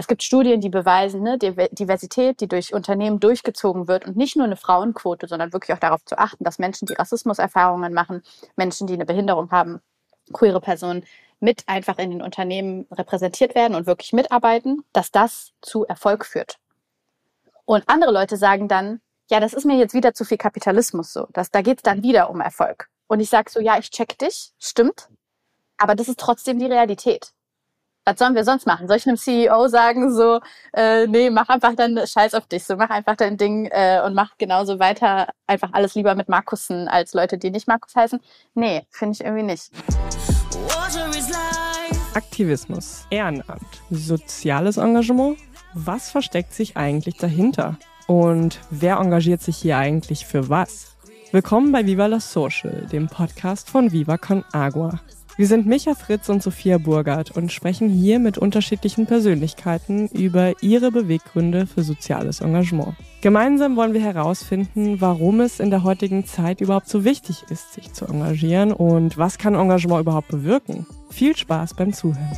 Es gibt Studien, die beweisen, ne, Diversität, die durch Unternehmen durchgezogen wird und nicht nur eine Frauenquote, sondern wirklich auch darauf zu achten, dass Menschen, die Rassismuserfahrungen machen, Menschen, die eine Behinderung haben, queere Personen mit einfach in den Unternehmen repräsentiert werden und wirklich mitarbeiten, dass das zu Erfolg führt. Und andere Leute sagen dann, ja, das ist mir jetzt wieder zu viel Kapitalismus so. Das, da geht's dann wieder um Erfolg. Und ich sage so, ja, ich check dich, stimmt, aber das ist trotzdem die Realität. Was sollen wir sonst machen? Soll ich einem CEO sagen, so, äh, nee, mach einfach dann Scheiß auf dich, so mach einfach dein Ding äh, und mach genauso weiter, einfach alles lieber mit Markussen als Leute, die nicht Markus heißen? Nee, finde ich irgendwie nicht. Aktivismus, Ehrenamt, soziales Engagement. Was versteckt sich eigentlich dahinter? Und wer engagiert sich hier eigentlich für was? Willkommen bei Viva la Social, dem Podcast von Viva Con Agua. Wir sind Micha Fritz und Sophia Burgert und sprechen hier mit unterschiedlichen Persönlichkeiten über ihre Beweggründe für soziales Engagement. Gemeinsam wollen wir herausfinden, warum es in der heutigen Zeit überhaupt so wichtig ist, sich zu engagieren und was kann Engagement überhaupt bewirken. Viel Spaß beim Zuhören.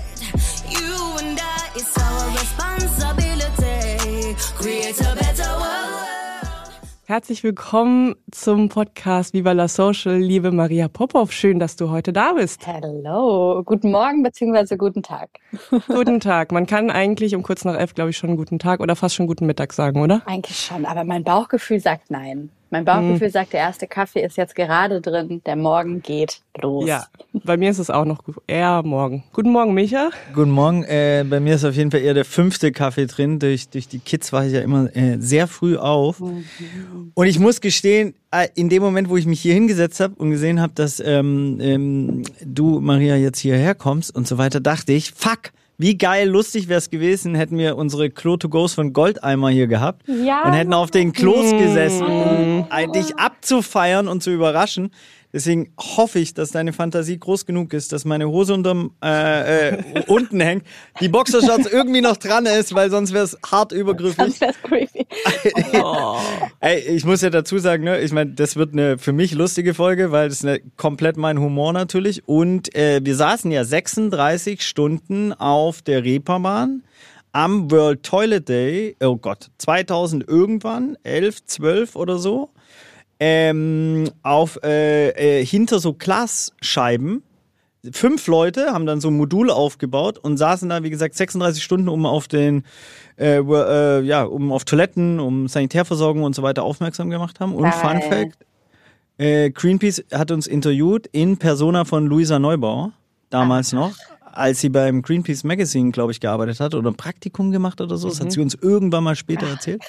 Herzlich willkommen zum Podcast Viva la Social, liebe Maria Popov. Schön, dass du heute da bist. Hello, guten Morgen bzw. guten Tag. Guten Tag. Man kann eigentlich um kurz nach elf, glaube ich, schon guten Tag oder fast schon guten Mittag sagen, oder? Eigentlich schon, aber mein Bauchgefühl sagt nein. Mein Bauchgefühl hm. sagt, der erste Kaffee ist jetzt gerade drin, der Morgen geht los. Ja, bei mir ist es auch noch eher morgen. Guten Morgen, Micha. Guten Morgen. Äh, bei mir ist auf jeden Fall eher der fünfte Kaffee drin. Durch, durch die Kids war ich ja immer äh, sehr früh auf. Mhm. Und ich muss gestehen, äh, in dem Moment, wo ich mich hier hingesetzt habe und gesehen habe, dass ähm, ähm, du, Maria, jetzt hierher kommst und so weiter, dachte ich, fuck, wie geil, lustig wäre es gewesen, hätten wir unsere Klo-to-Goes von Goldeimer hier gehabt ja. und hätten auf den Klos gesessen, um dich abzufeiern und zu überraschen. Deswegen hoffe ich, dass deine Fantasie groß genug ist, dass meine Hose unterm äh, äh, unten hängt, die Boxershorts irgendwie noch dran ist, weil sonst wäre es hart übergriffig. Sonst wär's creepy. oh. Ey, ich muss ja dazu sagen, ne, ich meine, das wird eine für mich lustige Folge, weil das ist eine, komplett mein Humor natürlich. Und äh, wir saßen ja 36 Stunden auf der Reeperbahn am World Toilet Day, oh Gott, 2000 irgendwann, 11, 12 oder so ähm, auf äh, äh, hinter so Glasscheiben. Fünf Leute haben dann so ein Modul aufgebaut und saßen da, wie gesagt, 36 Stunden, um auf den, äh, äh, ja, um auf Toiletten, um Sanitärversorgung und so weiter aufmerksam gemacht haben. Und Fun Fact, äh, Greenpeace hat uns interviewt in Persona von Luisa Neubauer, damals noch als sie beim Greenpeace Magazine, glaube ich, gearbeitet hat oder ein Praktikum gemacht oder so. Das hat mhm. sie uns irgendwann mal später erzählt.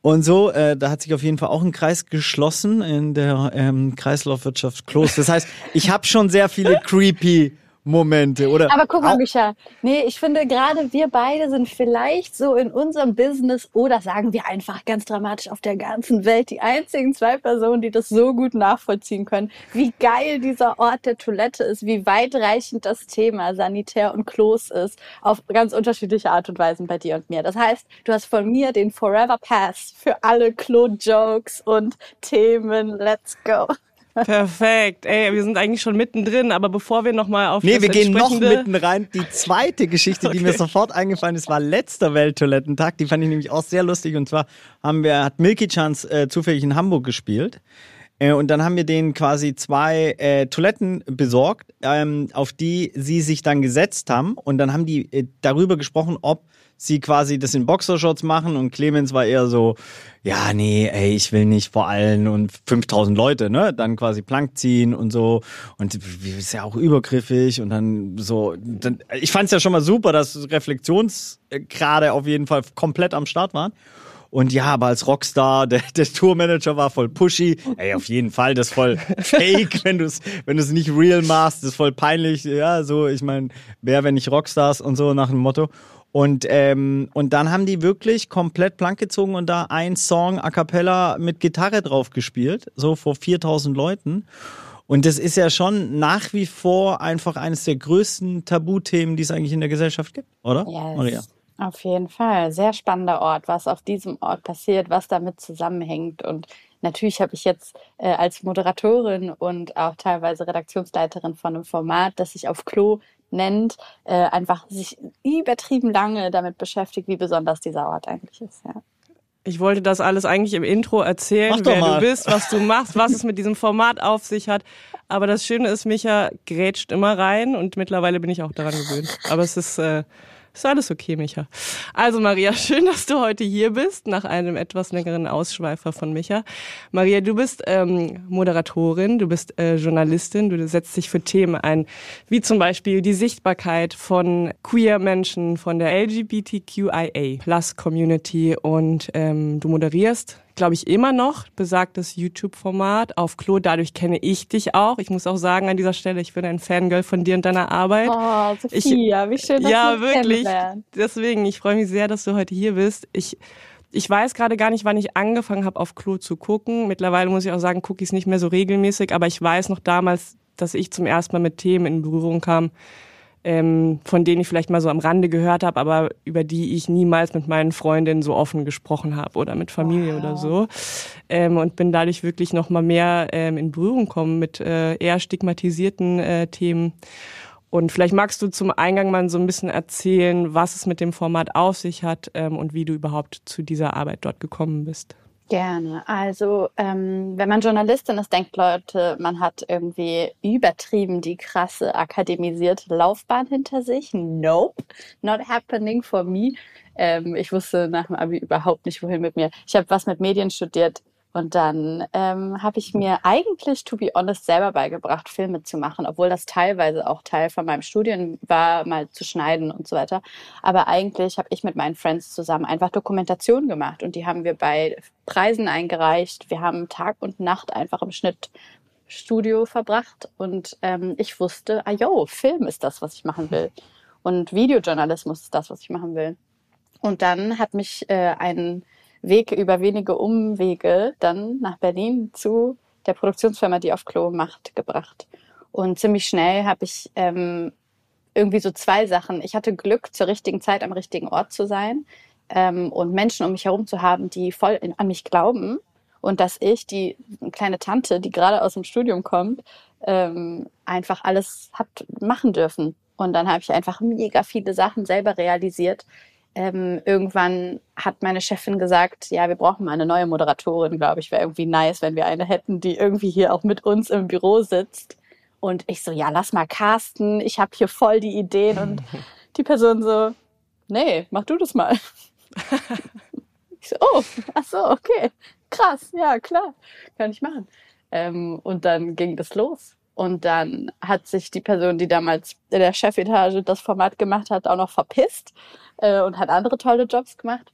Und so, äh, da hat sich auf jeden Fall auch ein Kreis geschlossen in der ähm, Kreislaufwirtschaft Klos. Das heißt, ich habe schon sehr viele creepy Momente, oder? Aber guck mal, Micha, nee, ich finde gerade wir beide sind vielleicht so in unserem Business oder sagen wir einfach ganz dramatisch auf der ganzen Welt die einzigen zwei Personen, die das so gut nachvollziehen können, wie geil dieser Ort der Toilette ist, wie weitreichend das Thema Sanitär und Klos ist, auf ganz unterschiedliche Art und Weisen bei dir und mir. Das heißt, du hast von mir den Forever Pass für alle Klo-Jokes und Themen. Let's go. Perfekt. Ey, wir sind eigentlich schon mittendrin, aber bevor wir nochmal auf Nee, das wir gehen noch mitten rein. Die zweite Geschichte, okay. die mir sofort eingefallen ist, war letzter Welttoilettentag. Die fand ich nämlich auch sehr lustig. Und zwar haben wir, hat Milky Chance äh, zufällig in Hamburg gespielt. Äh, und dann haben wir denen quasi zwei äh, Toiletten besorgt, ähm, auf die sie sich dann gesetzt haben. Und dann haben die äh, darüber gesprochen, ob sie quasi das in Boxershorts machen und Clemens war eher so, ja, nee, ey, ich will nicht vor allen und 5000 Leute, ne, dann quasi Plank ziehen und so und ist ja auch übergriffig und dann so, dann, ich fand's ja schon mal super, dass Reflexionsgrade auf jeden Fall komplett am Start waren. Und ja, aber als Rockstar, der, der Tourmanager war voll pushy. Ey, auf jeden Fall, das ist voll fake, wenn du es wenn du's nicht real machst, das ist voll peinlich. Ja, so, ich meine, wer, wenn nicht Rockstars und so nach dem Motto. Und, ähm, und dann haben die wirklich komplett plank gezogen und da ein Song a cappella mit Gitarre drauf gespielt, so vor 4000 Leuten. Und das ist ja schon nach wie vor einfach eines der größten Tabuthemen, die es eigentlich in der Gesellschaft gibt, oder? Yes. Maria? Auf jeden Fall. Sehr spannender Ort, was auf diesem Ort passiert, was damit zusammenhängt. Und natürlich habe ich jetzt äh, als Moderatorin und auch teilweise Redaktionsleiterin von einem Format, das sich auf Klo nennt, äh, einfach sich übertrieben lange damit beschäftigt, wie besonders dieser Ort eigentlich ist. Ja. Ich wollte das alles eigentlich im Intro erzählen, wer mal. du bist, was du machst, was es mit diesem Format auf sich hat. Aber das Schöne ist, Micha grätscht immer rein und mittlerweile bin ich auch daran gewöhnt. Aber es ist äh, ist alles okay, Micha. Also Maria, schön, dass du heute hier bist, nach einem etwas längeren Ausschweifer von Micha. Maria, du bist ähm, Moderatorin, du bist äh, Journalistin, du setzt dich für Themen ein, wie zum Beispiel die Sichtbarkeit von queer Menschen, von der LGBTQIA-Plus-Community und ähm, du moderierst glaube ich, immer noch besagtes YouTube-Format auf Klo. Dadurch kenne ich dich auch. Ich muss auch sagen an dieser Stelle, ich bin ein Fangirl von dir und deiner Arbeit. Oh, Sophia, ich, wie schön, dass ja, du wirklich. Deswegen, ich freue mich sehr, dass du heute hier bist. Ich ich weiß gerade gar nicht, wann ich angefangen habe, auf Klo zu gucken. Mittlerweile muss ich auch sagen, gucke ich es nicht mehr so regelmäßig, aber ich weiß noch damals, dass ich zum ersten Mal mit Themen in Berührung kam, ähm, von denen ich vielleicht mal so am Rande gehört habe, aber über die ich niemals mit meinen Freundinnen so offen gesprochen habe oder mit Familie wow. oder so. Ähm, und bin dadurch wirklich noch mal mehr ähm, in Berührung gekommen mit äh, eher stigmatisierten äh, Themen. Und vielleicht magst du zum Eingang mal so ein bisschen erzählen, was es mit dem Format auf sich hat ähm, und wie du überhaupt zu dieser Arbeit dort gekommen bist. Gerne. Also, ähm, wenn man Journalistin ist, denkt Leute, man hat irgendwie übertrieben die krasse akademisierte Laufbahn hinter sich. Nope, not happening for me. Ähm, ich wusste nach dem Abi überhaupt nicht, wohin mit mir. Ich habe was mit Medien studiert und dann ähm, habe ich mir eigentlich, to be honest, selber beigebracht, Filme zu machen, obwohl das teilweise auch Teil von meinem Studien war, mal zu schneiden und so weiter. Aber eigentlich habe ich mit meinen Friends zusammen einfach Dokumentation gemacht und die haben wir bei Preisen eingereicht. Wir haben Tag und Nacht einfach im Schnitt Studio verbracht und ähm, ich wusste, ah yo, Film ist das, was ich machen will. Und Videojournalismus ist das, was ich machen will. Und dann hat mich äh, ein Weg über wenige Umwege dann nach Berlin zu der Produktionsfirma, die auf Klo macht, gebracht. Und ziemlich schnell habe ich ähm, irgendwie so zwei Sachen. Ich hatte Glück, zur richtigen Zeit am richtigen Ort zu sein ähm, und Menschen um mich herum zu haben, die voll in, an mich glauben und dass ich, die kleine Tante, die gerade aus dem Studium kommt, ähm, einfach alles hat machen dürfen. Und dann habe ich einfach mega viele Sachen selber realisiert, ähm, irgendwann hat meine Chefin gesagt, ja, wir brauchen mal eine neue Moderatorin, glaube ich, wäre irgendwie nice, wenn wir eine hätten, die irgendwie hier auch mit uns im Büro sitzt. Und ich so, ja, lass mal casten, ich habe hier voll die Ideen. Und die Person so, nee, mach du das mal. ich so, oh, ach so, okay, krass, ja, klar, kann ich machen. Ähm, und dann ging das los. Und dann hat sich die Person, die damals in der Chefetage das Format gemacht hat, auch noch verpisst äh, und hat andere tolle Jobs gemacht.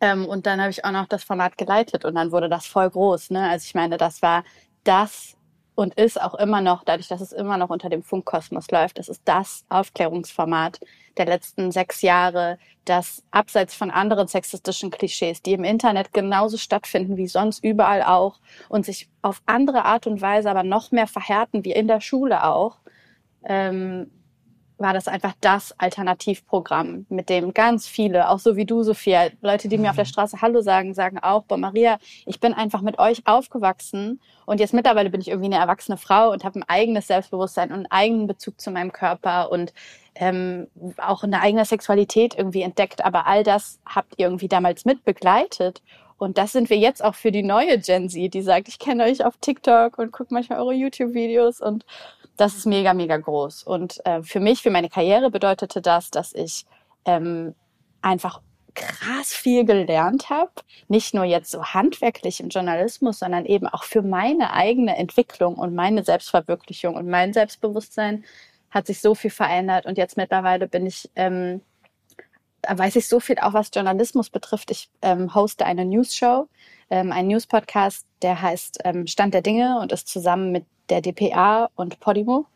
Ähm, und dann habe ich auch noch das Format geleitet und dann wurde das voll groß. Ne? Also ich meine, das war das und ist auch immer noch, dadurch, dass es immer noch unter dem Funkkosmos läuft, das ist das Aufklärungsformat der letzten sechs Jahre, das abseits von anderen sexistischen Klischees, die im Internet genauso stattfinden wie sonst überall auch und sich auf andere Art und Weise aber noch mehr verhärten wie in der Schule auch, ähm, war das einfach das Alternativprogramm, mit dem ganz viele, auch so wie du, Sophia, Leute, die mir auf der Straße Hallo sagen, sagen auch, boah, Maria, ich bin einfach mit euch aufgewachsen und jetzt mittlerweile bin ich irgendwie eine erwachsene Frau und habe ein eigenes Selbstbewusstsein und einen eigenen Bezug zu meinem Körper und ähm, auch eine eigene Sexualität irgendwie entdeckt. Aber all das habt ihr irgendwie damals mit begleitet. Und das sind wir jetzt auch für die neue Gen Z, die sagt, ich kenne euch auf TikTok und gucke manchmal eure YouTube-Videos und das ist mega, mega groß. Und äh, für mich, für meine Karriere bedeutete das, dass ich ähm, einfach krass viel gelernt habe. Nicht nur jetzt so handwerklich im Journalismus, sondern eben auch für meine eigene Entwicklung und meine Selbstverwirklichung und mein Selbstbewusstsein hat sich so viel verändert. Und jetzt mittlerweile bin ich, ähm, weiß ich so viel auch, was Journalismus betrifft. Ich ähm, hoste eine News-Show, ähm, einen News-Podcast, der heißt ähm, Stand der Dinge und ist zusammen mit der DPA und Podimo.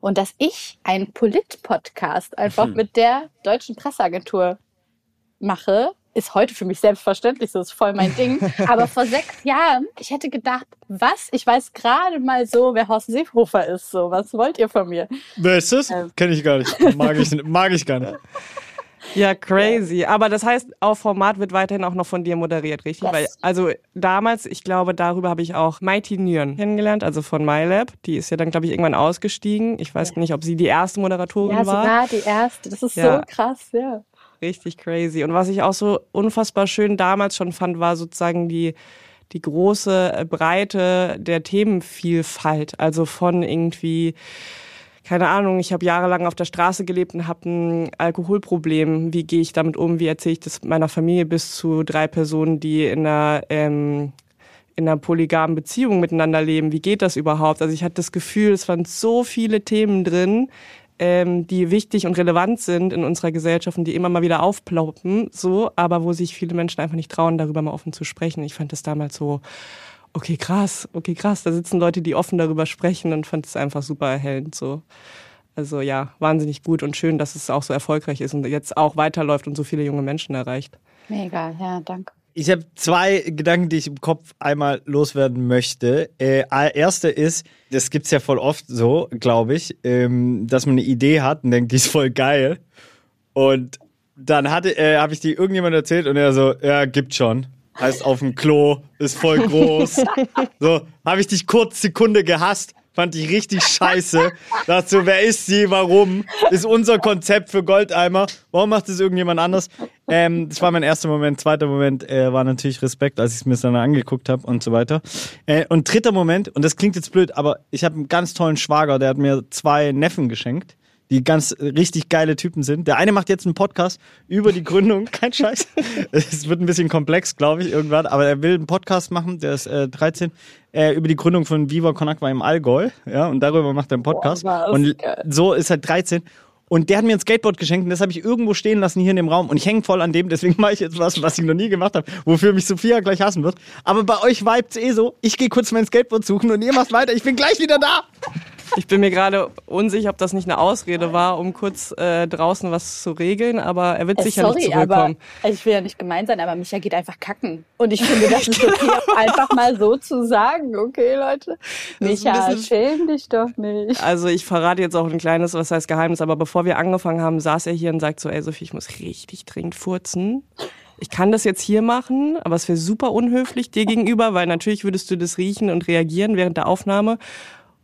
Und dass ich einen Polit-Podcast einfach mhm. mit der deutschen Presseagentur mache, ist heute für mich selbstverständlich, so ist voll mein Ding. Aber vor sechs Jahren, ich hätte gedacht, was? Ich weiß gerade mal so, wer Horst Seehofer ist. So, was wollt ihr von mir? Wer ist das? Ähm. Kenn ich gar nicht. Mag ich, mag ich gar nicht. Ja, crazy. Aber das heißt, auf Format wird weiterhin auch noch von dir moderiert, richtig? Yes. Weil, also damals, ich glaube, darüber habe ich auch Mighty Nguyen kennengelernt, also von MyLab. Die ist ja dann, glaube ich, irgendwann ausgestiegen. Ich weiß nicht, ob sie die erste Moderatorin Ja, war. sogar die erste. Das ist Ja. so krass, ja. Richtig crazy. Und was ich auch so unfassbar schön damals schon fand, war sozusagen die, die große äh, Breite der Themenvielfalt. Also von irgendwie, keine Ahnung, ich habe jahrelang auf der Straße gelebt und habe ein Alkoholproblem. Wie gehe ich damit um? Wie erzähle ich das meiner Familie bis zu drei Personen, die in einer ähm, in einer polygamen Beziehung miteinander leben. Wie geht das überhaupt? Also ich hatte das Gefühl, es waren so viele Themen drin, ähm, die wichtig und relevant sind in unserer Gesellschaft und die immer mal wieder aufploppen, so, aber wo sich viele Menschen einfach nicht trauen, darüber mal offen zu sprechen. Ich fand das damals so, okay, krass, okay, krass. Da sitzen Leute, die offen darüber sprechen und fand es einfach super erhellend, so. Also ja, wahnsinnig gut und schön, dass es auch so erfolgreich ist und jetzt auch weiterläuft und so viele junge Menschen erreicht. Mega, ja, danke. Ich habe zwei Gedanken, die ich im Kopf einmal loswerden möchte. Äh, erste ist, das gibt's ja voll oft so, glaube ich, ähm, dass man eine Idee hat und denkt, die ist voll geil. Und dann hatte, äh, habe ich die irgendjemand erzählt und er so, ja, gibt schon. Heißt auf dem Klo, ist voll groß. so, habe ich dich kurz Sekunde gehasst. Fand ich richtig scheiße. Dachte so, wer ist sie? Warum? Ist unser Konzept für Goldeimer. Warum macht es irgendjemand anders? Ähm, das war mein erster Moment. Zweiter Moment äh, war natürlich Respekt, als ich es mir dann angeguckt habe und so weiter. Äh, und dritter Moment, und das klingt jetzt blöd, aber ich habe einen ganz tollen Schwager, der hat mir zwei Neffen geschenkt die ganz richtig geile Typen sind. Der eine macht jetzt einen Podcast über die Gründung, kein Scheiß. Es wird ein bisschen komplex, glaube ich, irgendwann, aber er will einen Podcast machen, der ist äh, 13, äh, über die Gründung von Viva Con Agua im Allgäu, ja, und darüber macht er einen Podcast. Boah, und geil. so ist er 13. Und der hat mir ein Skateboard geschenkt und das habe ich irgendwo stehen lassen hier in dem Raum und ich hänge voll an dem, deswegen mache ich jetzt was, was ich noch nie gemacht habe, wofür mich Sophia gleich hassen wird. Aber bei euch vibet's eh so, ich gehe kurz mein Skateboard suchen und ihr macht weiter, ich bin gleich wieder da. Ich bin mir gerade unsicher, ob das nicht eine Ausrede war, um kurz äh, draußen was zu regeln, aber er wird Äh, sicher sorry, nicht aber zurückkommen. also ich will ja nicht gemein sein, aber Micha geht einfach kacken. Und ich finde, das ist okay, einfach mal so zu sagen, okay, Leute. Micha, bisschen- schäm dich doch nicht. Also ich verrate jetzt auch ein kleines, was heißt Geheimnis, aber bevor wir angefangen haben, saß er hier und sagt so, ey Sophie, ich muss richtig dringend furzen. Ich kann das jetzt hier machen, aber es wäre super unhöflich dir gegenüber, weil natürlich würdest du das riechen und reagieren während der Aufnahme.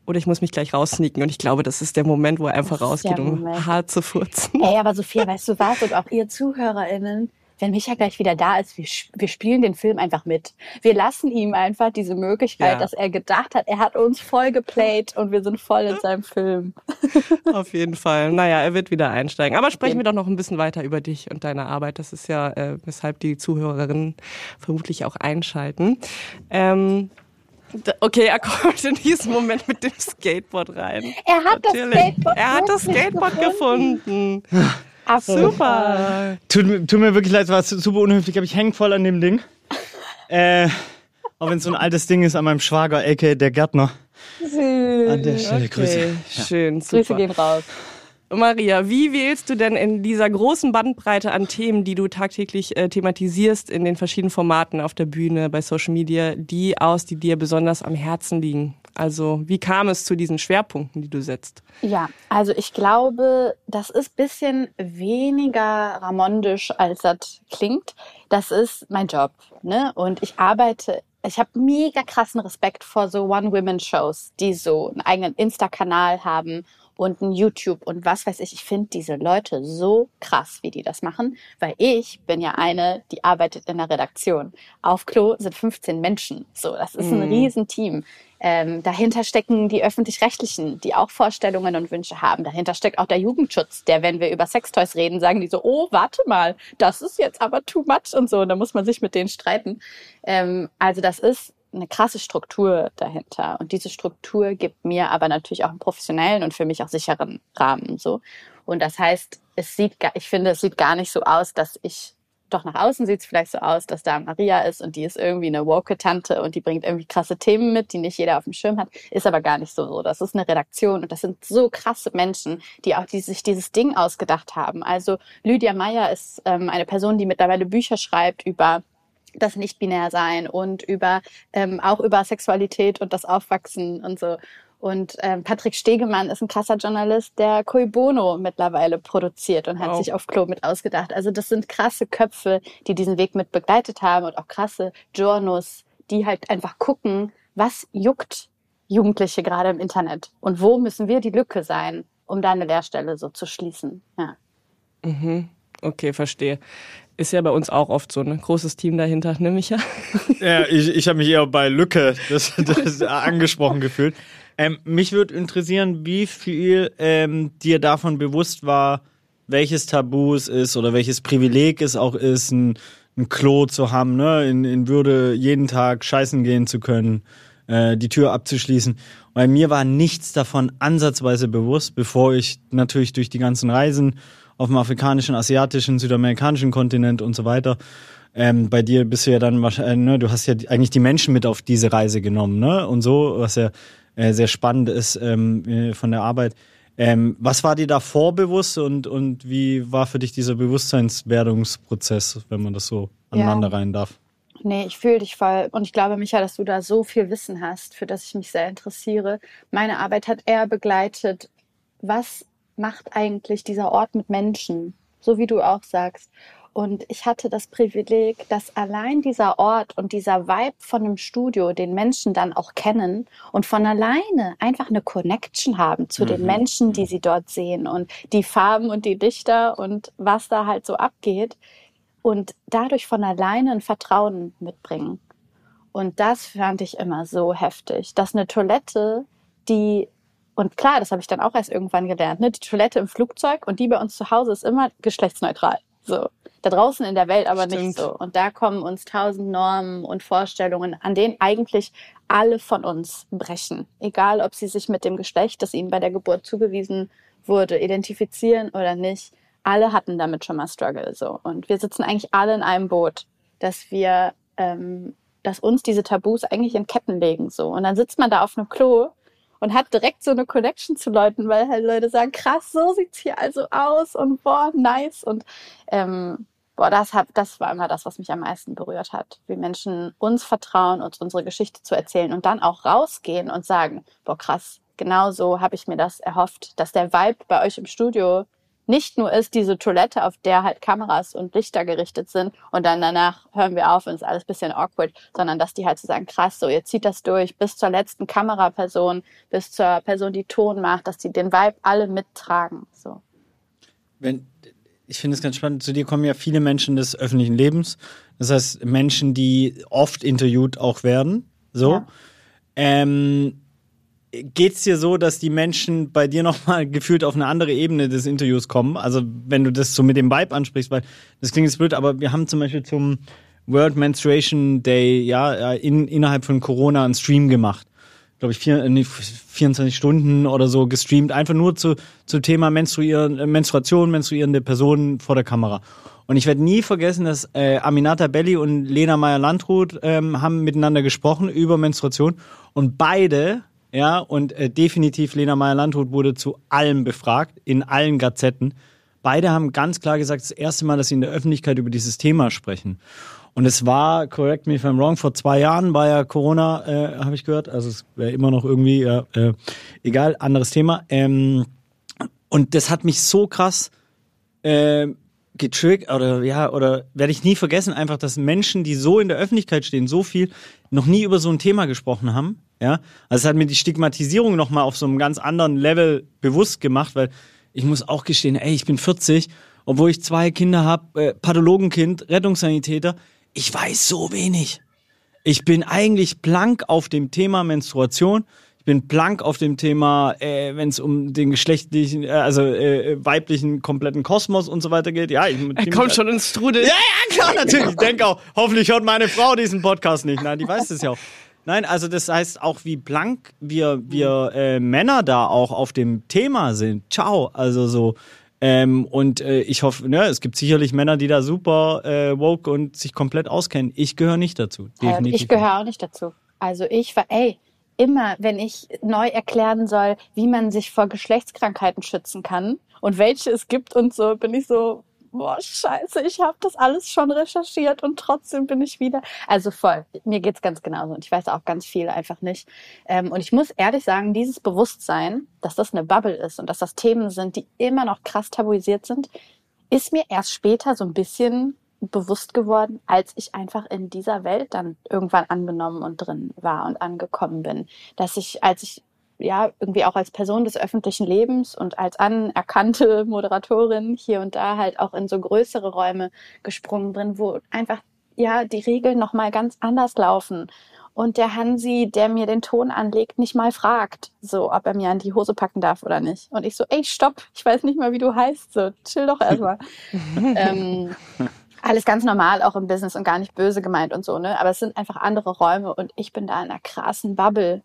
Oder ich muss mich gleich raussneaken und ich glaube, das ist der Moment, wo er einfach rausgeht, um hart zu furzen. Ey, aber Sophia, weißt du was? Und auch ihr ZuhörerInnen, wenn Micha gleich wieder da ist, wir, wir spielen den Film einfach mit. Wir lassen ihm einfach diese Möglichkeit, Ja. dass er gedacht hat, er hat uns voll geplayt und wir sind voll in seinem Film. Auf jeden Fall. Naja, er wird wieder einsteigen. Aber sprechen wir doch noch ein bisschen weiter über dich und deine Arbeit. Das ist ja, äh, weshalb die Zuhörerinnen vermutlich auch einschalten. Ähm, okay, er kommt in diesen Moment mit dem Skateboard rein. Er hat das Natürlich. Skateboard Er hat das Skateboard gefunden. Absolut. Super. Tut, mir- tut mir wirklich leid, es war super unhöflich, aber ich hänge voll an dem Ding. Äh, auch wenn es so ein altes Ding ist an meinem Schwager, aka der Gärtner. An der Stelle Grüße. Okay, schön, Grüße super. gehen raus. Maria, wie wählst du denn in dieser großen Bandbreite an Themen, die du tagtäglich äh, thematisierst in den verschiedenen Formaten auf der Bühne, bei Social Media, die aus, die dir besonders am Herzen liegen? Also wie kam es zu diesen Schwerpunkten, die du setzt? Ja, also ich glaube, das ist bisschen weniger ramondisch, als das klingt. Das ist mein Job, ne? Und ich arbeite, ich habe mega krassen Respekt vor so One-Women-Shows, die so einen eigenen Insta-Kanal haben und ein YouTube und was weiß ich. Ich finde diese Leute so krass, wie die das machen, weil ich bin ja eine, die arbeitet in der Redaktion. Auf Klo sind 15 Menschen. So, das ist ein Mhm. Riesenteam. Ähm, dahinter stecken die öffentlich-rechtlichen, die auch Vorstellungen und Wünsche haben. Dahinter steckt auch der Jugendschutz, der, wenn wir über Sextoys reden, sagen die so, oh, warte mal, das ist jetzt aber too much und so. Und da muss man sich mit denen streiten. Ähm, also das ist eine krasse Struktur dahinter. Und diese Struktur gibt mir aber natürlich auch einen professionellen und für mich auch sicheren Rahmen. So. Und das heißt, es sieht, ich finde, es sieht gar nicht so aus, dass ich doch nach außen sieht es vielleicht so aus, dass da Maria ist und die ist irgendwie eine woke-Tante und die bringt irgendwie krasse Themen mit, die nicht jeder auf dem Schirm hat. Ist aber gar nicht so so. Das ist eine Redaktion und das sind so krasse Menschen, die auch die sich dieses Ding ausgedacht haben. Also Lydia Meyer ist ähm, eine Person, die mittlerweile Bücher schreibt über das Nicht-Binär-Sein und über ähm, auch über Sexualität und das Aufwachsen und so. Und ähm, Patrick Stegemann ist ein krasser Journalist, der Koi Bono mittlerweile produziert und hat wow. sich auf Klo mit ausgedacht. Also das sind krasse Köpfe, die diesen Weg mit begleitet haben und auch krasse Journos, die halt einfach gucken, was juckt Jugendliche gerade im Internet und wo müssen wir die Lücke sein, um da eine Lehrstelle so zu schließen. Ja. Mhm. Okay, verstehe. Ist ja bei uns auch oft so ein großes Team dahinter, ne, Micha? Ja, ich, ich habe mich eher bei Lücke das, das angesprochen gefühlt. Ähm, mich würde interessieren, wie viel ähm, dir davon bewusst war, welches Tabu es ist oder welches Privileg es auch ist, ein, ein Klo zu haben, ne? in, in Würde jeden Tag scheißen gehen zu können, äh, die Tür abzuschließen. Weil mir war nichts davon ansatzweise bewusst, bevor ich natürlich durch die ganzen Reisen auf dem afrikanischen, asiatischen, südamerikanischen Kontinent und so weiter ähm, bei dir bist du ja dann wahrscheinlich, ne, du hast ja eigentlich die Menschen mit auf diese Reise genommen, ne? Und so, was ja äh, sehr spannend ist ähm, äh, von der Arbeit. Ähm, was war dir davor bewusst und, und wie war für dich dieser Bewusstseinswerdungsprozess, wenn man das so aneinander ja. rein darf? Nee, ich fühle dich voll. Und ich glaube, Micha, dass du da so viel Wissen hast, für das ich mich sehr interessiere. Meine Arbeit hat eher begleitet, was macht eigentlich dieser Ort mit Menschen? So wie du auch sagst. Und ich hatte das Privileg, dass allein dieser Ort und dieser Vibe von dem Studio den Menschen dann auch kennen und von alleine einfach eine Connection haben zu mhm. den Menschen, die mhm. sie dort sehen und die Farben und die Dichter und was da halt so abgeht und dadurch von alleine ein Vertrauen mitbringen. Und das fand ich immer so heftig, dass eine Toilette, die und klar, das habe ich dann auch erst irgendwann gelernt, ne? Die Toilette im Flugzeug und die bei uns zu Hause ist immer geschlechtsneutral. So da draußen in der Welt aber Stimmt. nicht so. Und da kommen uns tausend Normen und Vorstellungen, an denen eigentlich alle von uns brechen. Egal, ob sie sich mit dem Geschlecht, das ihnen bei der Geburt zugewiesen wurde, identifizieren oder nicht. Alle hatten damit schon mal Struggle so. Und wir sitzen eigentlich alle in einem Boot, dass wir, ähm, dass uns diese Tabus eigentlich in Ketten legen so. Und dann sitzt man da auf einem Klo und hat direkt so eine Connection zu Leuten, weil halt Leute sagen, krass, so sieht's hier also aus und boah, nice. Und ähm, boah, das, hab, das war immer das, was mich am meisten berührt hat. Wie Menschen uns vertrauen, uns unsere Geschichte zu erzählen und dann auch rausgehen und sagen, boah, krass, genau so habe ich mir das erhofft, dass der Vibe bei euch im Studio nicht nur ist diese Toilette, auf der halt Kameras und Lichter gerichtet sind und dann danach hören wir auf und ist alles bisschen awkward, sondern dass die halt so sagen, krass, so ihr zieht das durch bis zur letzten Kameraperson, bis zur Person, die Ton macht, dass die den Vibe alle mittragen. So. Wenn, ich finde es ganz spannend. Zu dir kommen ja viele Menschen des öffentlichen Lebens. Das heißt, Menschen, die oft interviewt auch werden. So. Ja. Ähm, Geht es dir so, dass die Menschen bei dir nochmal gefühlt auf eine andere Ebene des Interviews kommen? Also, wenn du das so mit dem Vibe ansprichst, weil das klingt jetzt blöd, aber wir haben zum Beispiel zum World Menstruation Day ja in, innerhalb von Corona einen Stream gemacht glaube ich, vier, nee, 24 Stunden oder so gestreamt, einfach nur zu, zu Thema Menstruieren, äh, Menstruation, menstruierende Personen vor der Kamera. Und ich werde nie vergessen, dass äh, Aminata Belli und Lena Meyer-Landrut ähm, haben miteinander gesprochen über Menstruation und beide, ja, und äh, definitiv Lena Meyer-Landrut wurde zu allem befragt, in allen Gazetten. Beide haben ganz klar gesagt, das erste Mal, dass sie in der Öffentlichkeit über dieses Thema sprechen. Und es war, correct me if I'm wrong, vor zwei Jahren war ja Corona, äh, habe ich gehört. Also es wäre immer noch irgendwie, ja, äh, egal, anderes Thema. Ähm, und das hat mich so krass äh, getriggert oder ja, oder werde ich nie vergessen, einfach, dass Menschen, die so in der Öffentlichkeit stehen, so viel noch nie über so ein Thema gesprochen haben. Ja, also es hat mir die Stigmatisierung nochmal auf so einem ganz anderen Level bewusst gemacht, weil ich muss auch gestehen, ey, ich bin 40, obwohl ich zwei Kinder habe, äh, Pathologenkind, Rettungssanitäter ich weiß so wenig. Ich bin eigentlich blank auf dem Thema Menstruation. Ich bin blank auf dem Thema, äh, wenn es um den geschlechtlichen, äh, also äh, weiblichen kompletten Kosmos und so weiter geht. Ja, ich, er kommt schon ins Strudel. Ja, ja, klar, natürlich. Ich denke auch, hoffentlich hört meine Frau diesen Podcast nicht. Nein, die weiß das ja auch. Nein, also das heißt auch, wie blank wir, wir äh, Männer da auch auf dem Thema sind. Ciao. Also so, ähm, und äh, ich hoffe, ne, es gibt sicherlich Männer, die da super äh, woke und sich komplett auskennen. Ich gehöre nicht dazu. Definitiv. ich gehöre auch nicht dazu. Also ich war, ey, immer, wenn ich neu erklären soll, wie man sich vor Geschlechtskrankheiten schützen kann und welche es gibt und so, bin ich so, boah, scheiße, ich habe das alles schon recherchiert und trotzdem bin ich wieder. Also voll, mir geht's ganz genauso und ich weiß auch ganz viel einfach nicht. Ähm, und ich muss ehrlich sagen, dieses Bewusstsein, dass das eine Bubble ist und dass das Themen sind, die immer noch krass tabuisiert sind, ist mir erst später so ein bisschen bewusst geworden, als ich einfach in dieser Welt dann irgendwann angenommen und drin war und angekommen bin. Dass ich, als ich ja irgendwie auch als Person des öffentlichen Lebens und als anerkannte Moderatorin hier und da halt auch in so größere Räume gesprungen bin, wo einfach ja die Regeln noch mal ganz anders laufen und der Hansi, der mir den Ton anlegt, nicht mal fragt, so ob er mir an die Hose packen darf oder nicht. Und ich so, ey, stopp, ich weiß nicht mal, wie du heißt, so chill doch erstmal. ähm, alles ganz normal, auch im Business und gar nicht böse gemeint und so, ne? Aber es sind einfach andere Räume und ich bin da in einer krassen Bubble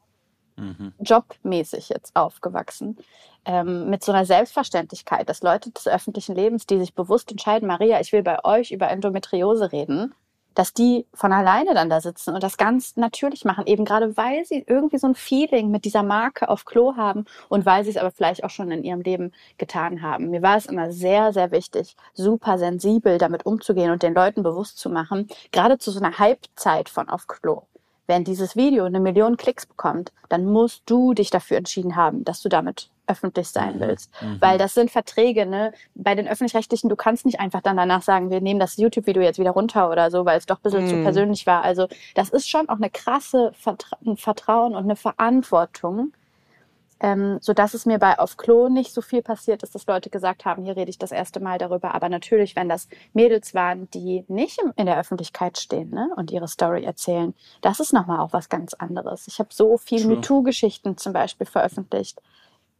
mhm. jobmäßig jetzt aufgewachsen. Ähm, mit so einer Selbstverständlichkeit, dass Leute des öffentlichen Lebens, die sich bewusst entscheiden, Maria, ich will bei euch über Endometriose reden, dass die von alleine dann da sitzen und das ganz natürlich machen, eben gerade weil sie irgendwie so ein Feeling mit dieser Marke auf Klo haben und weil sie es aber vielleicht auch schon in ihrem Leben getan haben. Mir war es immer sehr, sehr wichtig, super sensibel damit umzugehen und den Leuten bewusst zu machen, gerade zu so einer Halbzeit von auf Klo wenn dieses Video eine Million Klicks bekommt, dann musst du dich dafür entschieden haben, dass du damit öffentlich sein mhm. willst. Mhm. Weil das sind Verträge, ne? Bei den öffentlich-rechtlichen, du kannst nicht einfach dann danach sagen, wir nehmen das YouTube-Video jetzt wieder runter oder so, weil es doch ein bisschen mhm. zu persönlich war. Also das ist schon auch eine krasse Vertra ein Vertrauen und eine Verantwortung, ähm, so dass es mir bei auf Klo nicht so viel passiert ist, dass Leute gesagt haben, hier rede ich das erste Mal darüber. Aber natürlich, wenn das Mädels waren, die nicht in der Öffentlichkeit stehen ne, und ihre Story erzählen, das ist nochmal auch was ganz anderes. Ich habe so viel MeToo-Geschichten zum Beispiel veröffentlicht,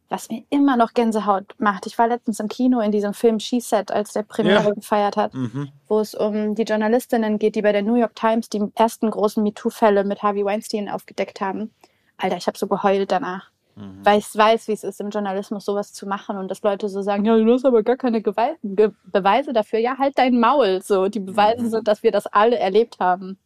was mir immer noch Gänsehaut macht. Ich war letztens im Kino in diesem Film She Set, als der Premiere ja. gefeiert hat, mhm. wo es um die Journalistinnen geht, die bei der New York Times die ersten großen MeToo-Fälle mit Harvey Weinstein aufgedeckt haben. Alter, ich habe so geheult danach mhm. weil ich weiß, wie es ist, im Journalismus sowas zu machen und dass Leute so sagen, ja, du hast aber gar keine Gewalt Ge Beweise dafür. Ja, halt dein Maul. So, die Beweise mhm. sind, dass wir das alle erlebt haben.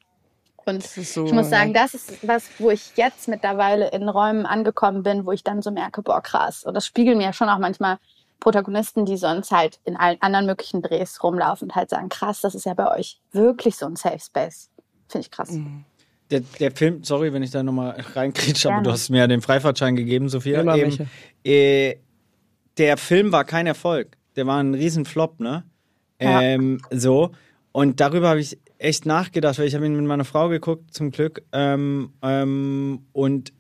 Und so, ich muss sagen, ja. das ist was, wo ich jetzt mittlerweile in Räumen angekommen bin, wo ich dann so merke, boah, krass. Und das spiegeln mir schon auch manchmal Protagonisten, die sonst halt in allen anderen möglichen Drehs rumlaufen und halt sagen, krass, das ist ja bei euch wirklich so ein Safe Space. Finde ich krass. Mhm der, der Film, sorry, wenn ich da nochmal reinkriege, aber du hast mir ja den Freifahrtschein gegeben, Sophia. Immer Eben, äh, der Film war kein Erfolg. Der war ein Riesenflop, ne? Ja. Ähm, so. Und darüber habe ich echt nachgedacht, weil ich habe ihn mit meiner Frau geguckt, zum Glück. Ähm, ähm, und,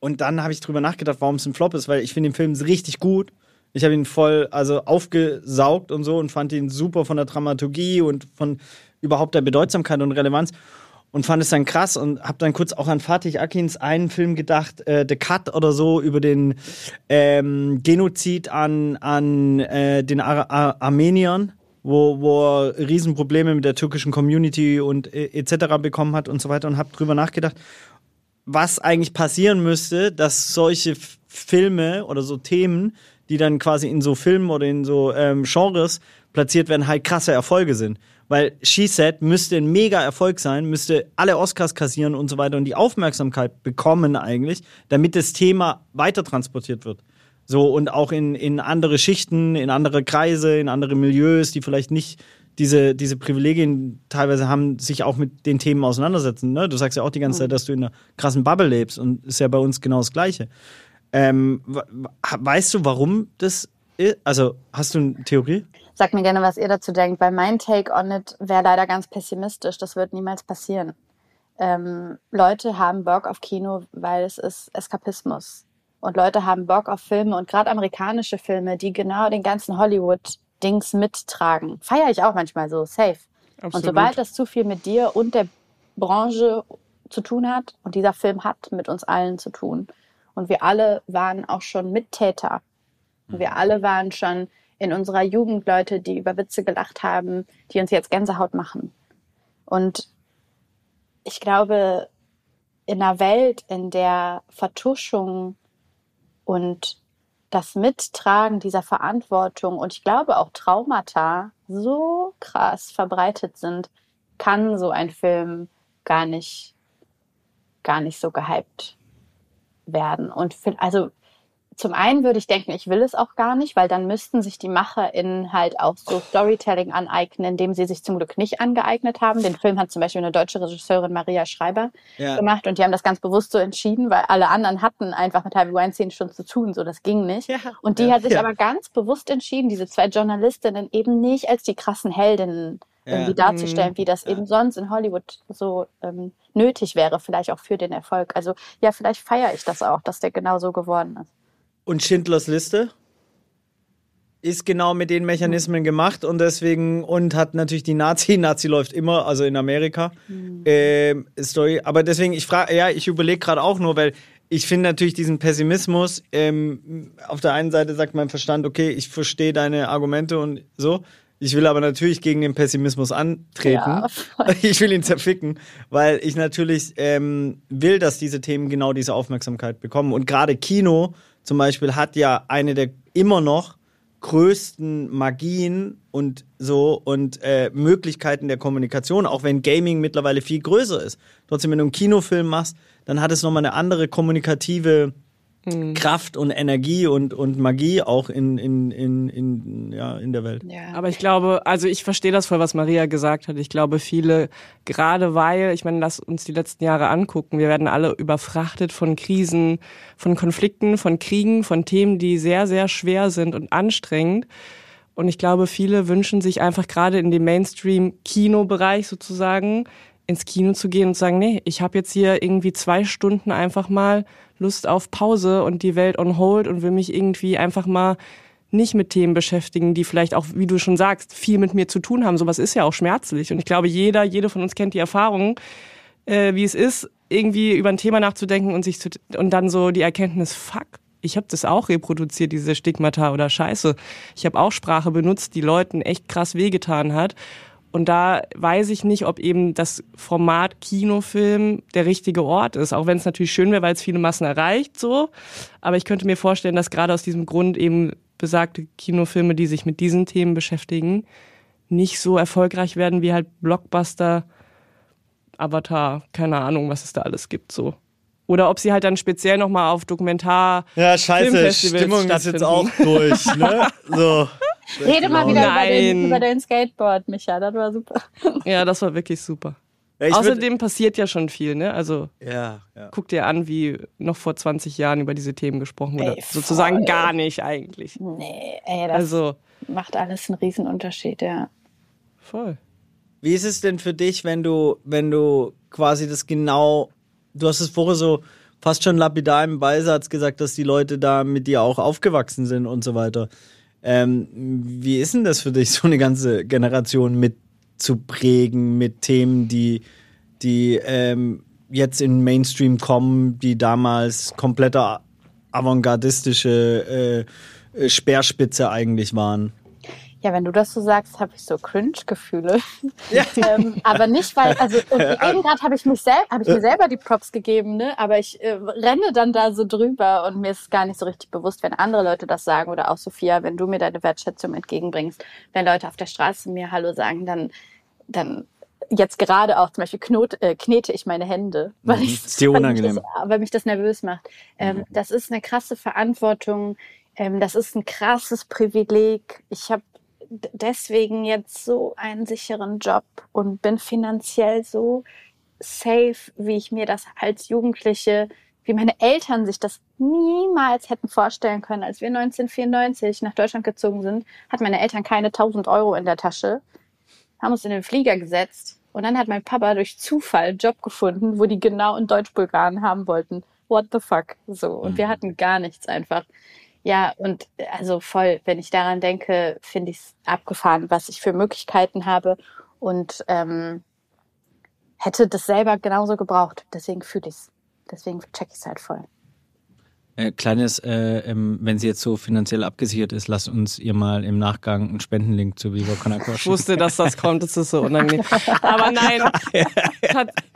und dann habe ich drüber nachgedacht, warum es ein Flop ist, weil ich finde den Film richtig gut. Ich habe ihn voll also aufgesaugt und so und fand ihn super von der Dramaturgie und von überhaupt der Bedeutsamkeit und Relevanz und fand es dann krass und habe dann kurz auch an Fatih Akins einen Film gedacht, äh, The Cut oder so, über den ähm, Genozid an, an äh, den Ar Ar Armeniern, wo, wo er Riesenprobleme mit der türkischen Community und äh, etc. bekommen hat und so weiter und habe drüber nachgedacht, was eigentlich passieren müsste, dass solche Filme oder so Themen, die dann quasi in so Filmen oder in so ähm, Genres platziert werden, halt krasse Erfolge sind. Weil She Said müsste ein mega Erfolg sein, müsste alle Oscars kassieren und so weiter und die Aufmerksamkeit bekommen eigentlich, damit das Thema weiter transportiert wird. So und auch in, in andere Schichten, in andere Kreise, in andere Milieus, die vielleicht nicht diese, diese Privilegien teilweise haben, sich auch mit den Themen auseinandersetzen. Ne? Du sagst ja auch die ganze Zeit, dass du in einer krassen Bubble lebst und ist ja bei uns genau das Gleiche. Ähm, weißt du, warum das ist? Also, hast du eine Theorie? Sagt mir gerne, was ihr dazu denkt, weil mein Take on it wäre leider ganz pessimistisch. Das wird niemals passieren. Ähm, Leute haben Bock auf Kino, weil es ist Eskapismus. Und Leute haben Bock auf Filme und gerade amerikanische Filme, die genau den ganzen Hollywood-Dings mittragen. Feiere ich auch manchmal so, safe. Absolut. Und sobald das zu viel mit dir und der Branche zu tun hat, und dieser Film hat mit uns allen zu tun, und wir alle waren auch schon Mittäter. Und wir alle waren schon in unserer Jugend Leute, die über Witze gelacht haben, die uns jetzt Gänsehaut machen. Und ich glaube, in einer Welt, in der Vertuschung und das Mittragen dieser Verantwortung und ich glaube auch Traumata so krass verbreitet sind, kann so ein Film gar nicht, gar nicht so gehypt werden. Und also zum einen würde ich denken, ich will es auch gar nicht, weil dann müssten sich die MacherInnen halt auch so Storytelling aneignen, dem sie sich zum Glück nicht angeeignet haben. Den Film hat zum Beispiel eine deutsche Regisseurin Maria Schreiber Ja. gemacht und die haben das ganz bewusst so entschieden, weil alle anderen hatten einfach mit Harvey Weinstein schon zu tun, so das ging nicht. Ja. Und die Ja. hat sich aber ganz bewusst entschieden, diese zwei Journalistinnen eben nicht als die krassen Heldinnen irgendwie darzustellen, wie das eben sonst in Hollywood so ähm, nötig wäre, vielleicht auch für den Erfolg. Also ja, vielleicht feiere ich das auch, dass der genau so geworden ist. Und Schindlers Liste ist genau mit den Mechanismen gemacht und deswegen und hat natürlich die Nazi, Nazi läuft immer, also in Amerika, ähm, Story. Aber deswegen, ich frage, ja, ich überlege gerade auch nur, weil ich finde natürlich diesen Pessimismus, ähm, auf der einen Seite sagt mein Verstand, okay, ich verstehe deine Argumente und so. Ich will aber natürlich gegen den Pessimismus antreten. Ja. Ich will ihn zerficken, weil ich natürlich ähm, will, dass diese Themen genau diese Aufmerksamkeit bekommen. Und gerade Kino zum Beispiel hat ja eine der immer noch größten Magien und so und äh, Möglichkeiten der Kommunikation, auch wenn Gaming mittlerweile viel größer ist. Trotzdem, wenn du einen Kinofilm machst, dann hat es nochmal eine andere kommunikative Kraft und Energie und, und Magie auch in, in, in, in, ja, in der Welt. Ja. Aber ich glaube, also ich verstehe das voll, was Maria gesagt hat. Ich glaube, viele, gerade weil, ich meine, lass uns die letzten Jahre angucken, wir werden alle überfrachtet von Krisen, von Konflikten, von Kriegen, von Themen, die sehr, sehr schwer sind und anstrengend. Und ich glaube, viele wünschen sich einfach gerade in dem Mainstream-Kino-Bereich sozusagen ins Kino zu gehen und zu sagen, nee, ich habe jetzt hier irgendwie zwei Stunden einfach mal Lust auf Pause und die Welt on hold und will mich irgendwie einfach mal nicht mit Themen beschäftigen, die vielleicht auch, wie du schon sagst, viel mit mir zu tun haben. Sowas ist ja auch schmerzlich. Und ich glaube, jeder, jede von uns kennt die Erfahrung, äh, wie es ist, irgendwie über ein Thema nachzudenken und sich zu, und dann so die Erkenntnis, fuck, ich habe das auch reproduziert, diese Stigmata oder Scheiße. Ich habe auch Sprache benutzt, die Leuten echt krass wehgetan hat. Und da weiß ich nicht, ob eben das Format Kinofilm der richtige Ort ist. Auch wenn es natürlich schön wäre, weil es viele Massen erreicht, so. Aber ich könnte mir vorstellen, dass gerade aus diesem Grund eben besagte Kinofilme, die sich mit diesen Themen beschäftigen, nicht so erfolgreich werden wie halt Blockbuster, Avatar, keine Ahnung, was es da alles gibt, so. Oder ob sie halt dann speziell nochmal auf Dokumentar. Ja, scheiße, Stimmung ist jetzt auch durch, ne? So. Rede mal wieder über den, Nein. über den Skateboard, Micha, das war super. Ja, das war wirklich super. Ja, ich würd- Außerdem passiert ja schon viel, ne? Also ja, ja. guck dir an, wie noch vor 20 Jahren über diese Themen gesprochen wurde. Ey, Sozusagen gar nicht eigentlich. Nee, ey, das Also, macht alles einen Riesenunterschied, ja. voll. Wie ist es denn für dich, wenn du, wenn du quasi das genau, du hast es vorher so fast schon lapidar im Beisatz gesagt, dass die Leute da mit dir auch aufgewachsen sind und so weiter. Ähm, wie ist denn das für dich, so eine ganze Generation mit zu prägen mit Themen, die, die ähm, jetzt in Mainstream kommen, die damals komplette avantgardistische äh, äh, Speerspitze eigentlich waren? Ja, wenn du das so sagst, habe ich so Cringe-Gefühle. ähm, aber nicht, weil, also eben gerade habe ich mich sel hab ich mir selber die Props gegeben, ne? Aber ich äh, renne dann da so drüber und mir ist gar nicht so richtig bewusst, wenn andere Leute das sagen oder auch Sophia, wenn du mir deine Wertschätzung entgegenbringst, wenn Leute auf der Straße mir Hallo sagen, dann, dann jetzt gerade auch zum Beispiel knot, äh, knete ich meine Hände, weil, Mhm. ich, Ist dir weil, mich unangenehm. das, weil mich das nervös macht. Ähm, Das ist eine krasse Verantwortung. Ähm, das ist ein krasses Privileg. Ich habe deswegen jetzt so einen sicheren Job und bin finanziell so safe, wie ich mir das als Jugendliche, wie meine Eltern sich das niemals hätten vorstellen können. Als wir 1994 nach Deutschland gezogen sind, hatten meine Eltern keine 1000 Euro in der Tasche, haben uns in den Flieger gesetzt und dann hat mein Papa durch Zufall einen Job gefunden, wo die genau in Deutsch-Bulgaren haben wollten. What the fuck? So. Und wir hatten gar nichts einfach. Ja, und also voll, wenn ich daran denke, finde ich es abgefahren, was ich für Möglichkeiten habe und ähm, hätte das selber genauso gebraucht. Deswegen fühle ich es. Deswegen check ich es halt voll. Äh, kleines, äh, ähm, wenn sie jetzt so finanziell abgesichert ist, lasst uns ihr mal im Nachgang einen Spendenlink zu Viva Con Ich schicken. wusste, dass das kommt, das ist so unangenehm. Aber nein,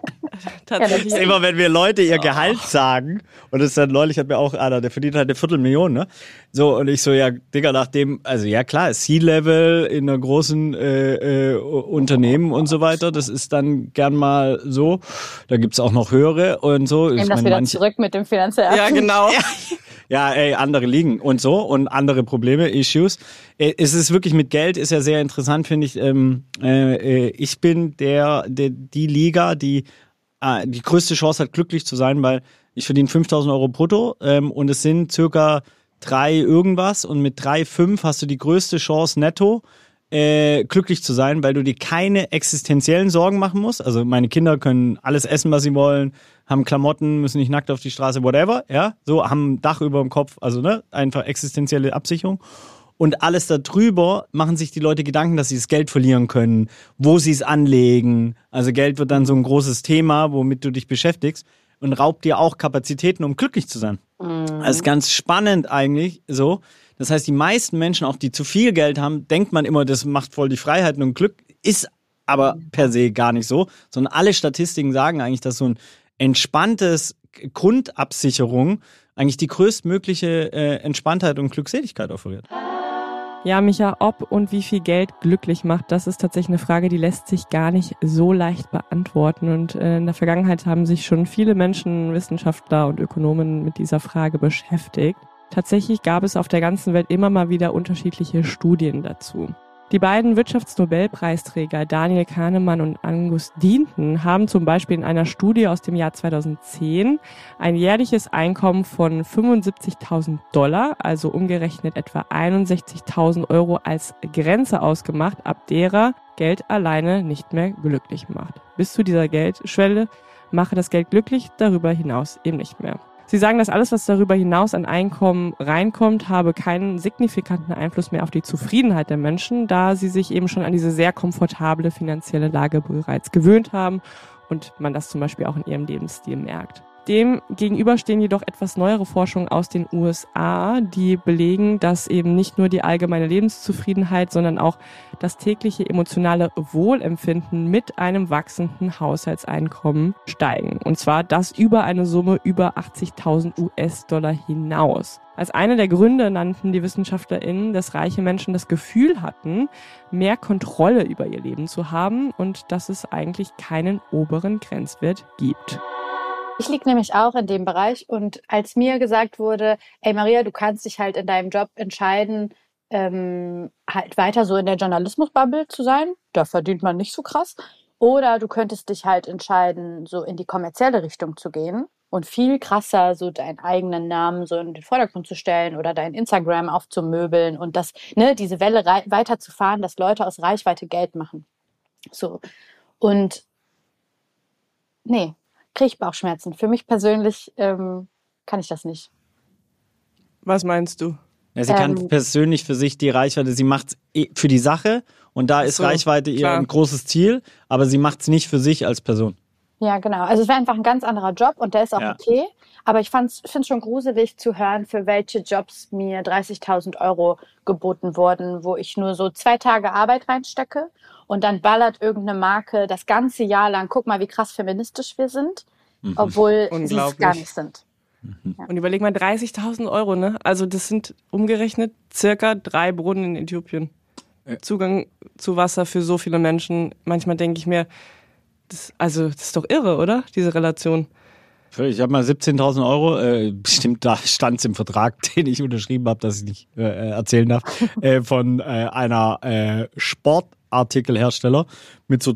tatsächlich. Ist immer, wenn wir Leute ihr Gehalt sagen, und das ist dann neulich hat mir auch einer, der verdient halt eine Viertelmillion, ne? So, und ich so, ja, Digga, nachdem, also ja klar, C-Level in einer großen äh, äh, Unternehmen und so weiter, das ist dann gern mal so. Da gibt's auch noch höhere und so. Nehmen Ich das meine, wieder manche- zurück mit dem finanziellen Ja, genau. Ja, Ja, ey, andere liegen und so und andere Probleme, Issues. Äh, es ist wirklich mit Geld, ist ja sehr interessant, finde ich. Ähm, äh, ich bin der, der, die Liga, die äh, die größte Chance hat, glücklich zu sein, weil ich verdiene 5000 Euro brutto ähm, und es sind circa drei irgendwas und mit drei, fünf hast du die größte Chance netto äh, glücklich zu sein, weil du dir keine existenziellen Sorgen machen musst. Also meine Kinder können alles essen, was sie wollen, haben Klamotten, müssen nicht nackt auf die Straße, whatever, ja, so haben ein Dach über dem Kopf, also ne, einfach existenzielle Absicherung. Und alles darüber machen sich die Leute Gedanken, dass sie das Geld verlieren können, wo sie es anlegen. Also Geld wird dann so ein großes Thema, womit du dich beschäftigst und raubt dir auch Kapazitäten, um glücklich zu sein. Mhm. Also ganz spannend eigentlich so. Das heißt, die meisten Menschen, auch die zu viel Geld haben, denkt man immer, das macht voll die Freiheit und Glück, ist aber per se gar nicht so, sondern alle Statistiken sagen eigentlich, dass so ein entspanntes Grundabsicherung eigentlich die größtmögliche äh, Entspanntheit und Glückseligkeit offeriert. Ja, Micha, ob und wie viel Geld glücklich macht, das ist tatsächlich eine Frage, die lässt sich gar nicht so leicht beantworten. Und äh, in der Vergangenheit haben sich schon viele Menschen, Wissenschaftler und Ökonomen mit dieser Frage beschäftigt. Tatsächlich gab es auf der ganzen Welt immer mal wieder unterschiedliche Studien dazu. Die beiden Wirtschaftsnobelpreisträger Daniel Kahnemann und Angus Deaton haben zum Beispiel in einer Studie aus dem Jahr 2010 ein jährliches Einkommen von 75.000 Dollar, also umgerechnet etwa 61.000 Euro als Grenze ausgemacht, ab derer Geld alleine nicht mehr glücklich macht. Bis zu dieser Geldschwelle mache das Geld glücklich, darüber hinaus eben nicht mehr. Sie sagen, dass alles, was darüber hinaus an Einkommen reinkommt, habe keinen signifikanten Einfluss mehr auf die Zufriedenheit der Menschen, da sie sich eben schon an diese sehr komfortable finanzielle Lage bereits gewöhnt haben und man das zum Beispiel auch in ihrem Lebensstil merkt. Dem gegenüber stehen jedoch etwas neuere Forschungen aus den USA, die belegen, dass eben nicht nur die allgemeine Lebenszufriedenheit, sondern auch das tägliche emotionale Wohlempfinden mit einem wachsenden Haushaltseinkommen steigen. Und zwar das über eine Summe über 80.000 US-Dollar hinaus. Als eine der Gründe nannten die WissenschaftlerInnen, dass reiche Menschen das Gefühl hatten, mehr Kontrolle über ihr Leben zu haben und dass es eigentlich keinen oberen Grenzwert gibt. Ich liege nämlich auch in dem Bereich und als mir gesagt wurde, ey Maria, du kannst dich halt in deinem Job entscheiden, ähm, halt weiter so in der Journalismusbubble zu sein, da verdient man nicht so krass, oder du könntest dich halt entscheiden, so in die kommerzielle Richtung zu gehen und viel krasser so deinen eigenen Namen so in den Vordergrund zu stellen oder dein Instagram aufzumöbeln und das, ne, diese Welle weiterzufahren, dass Leute aus Reichweite Geld machen. So. Und nee, kriege ich Bauchschmerzen. Für mich persönlich ähm, kann ich das nicht. Was meinst du? Ja, sie kann ähm, persönlich für sich die Reichweite, sie macht es für die Sache und da ist so, Reichweite ihr klar. ein großes Ziel, aber sie macht es nicht für sich als Person. Ja, genau. Also es wäre einfach ein ganz anderer Job und der ist auch ja. okay. Aber ich finde es schon gruselig zu hören, für welche Jobs mir 30.000 Euro geboten wurden, wo ich nur so zwei Tage Arbeit reinstecke und dann ballert irgendeine Marke das ganze Jahr lang, guck mal, wie krass feministisch wir sind, mhm. obwohl sie es gar nicht sind. Mhm. Ja. Und überleg mal, 30.000 Euro, ne? Also das sind umgerechnet circa drei Brunnen in Äthiopien. Ja. Zugang zu Wasser für so viele Menschen. Manchmal denke ich mir, das, also das ist doch irre, oder? Diese Relation. Ich habe mal 17.000 Euro, äh, bestimmt da stand es im Vertrag, den ich unterschrieben habe, dass ich nicht äh, erzählen darf, äh, von äh, einer äh, Sportartikelhersteller mit so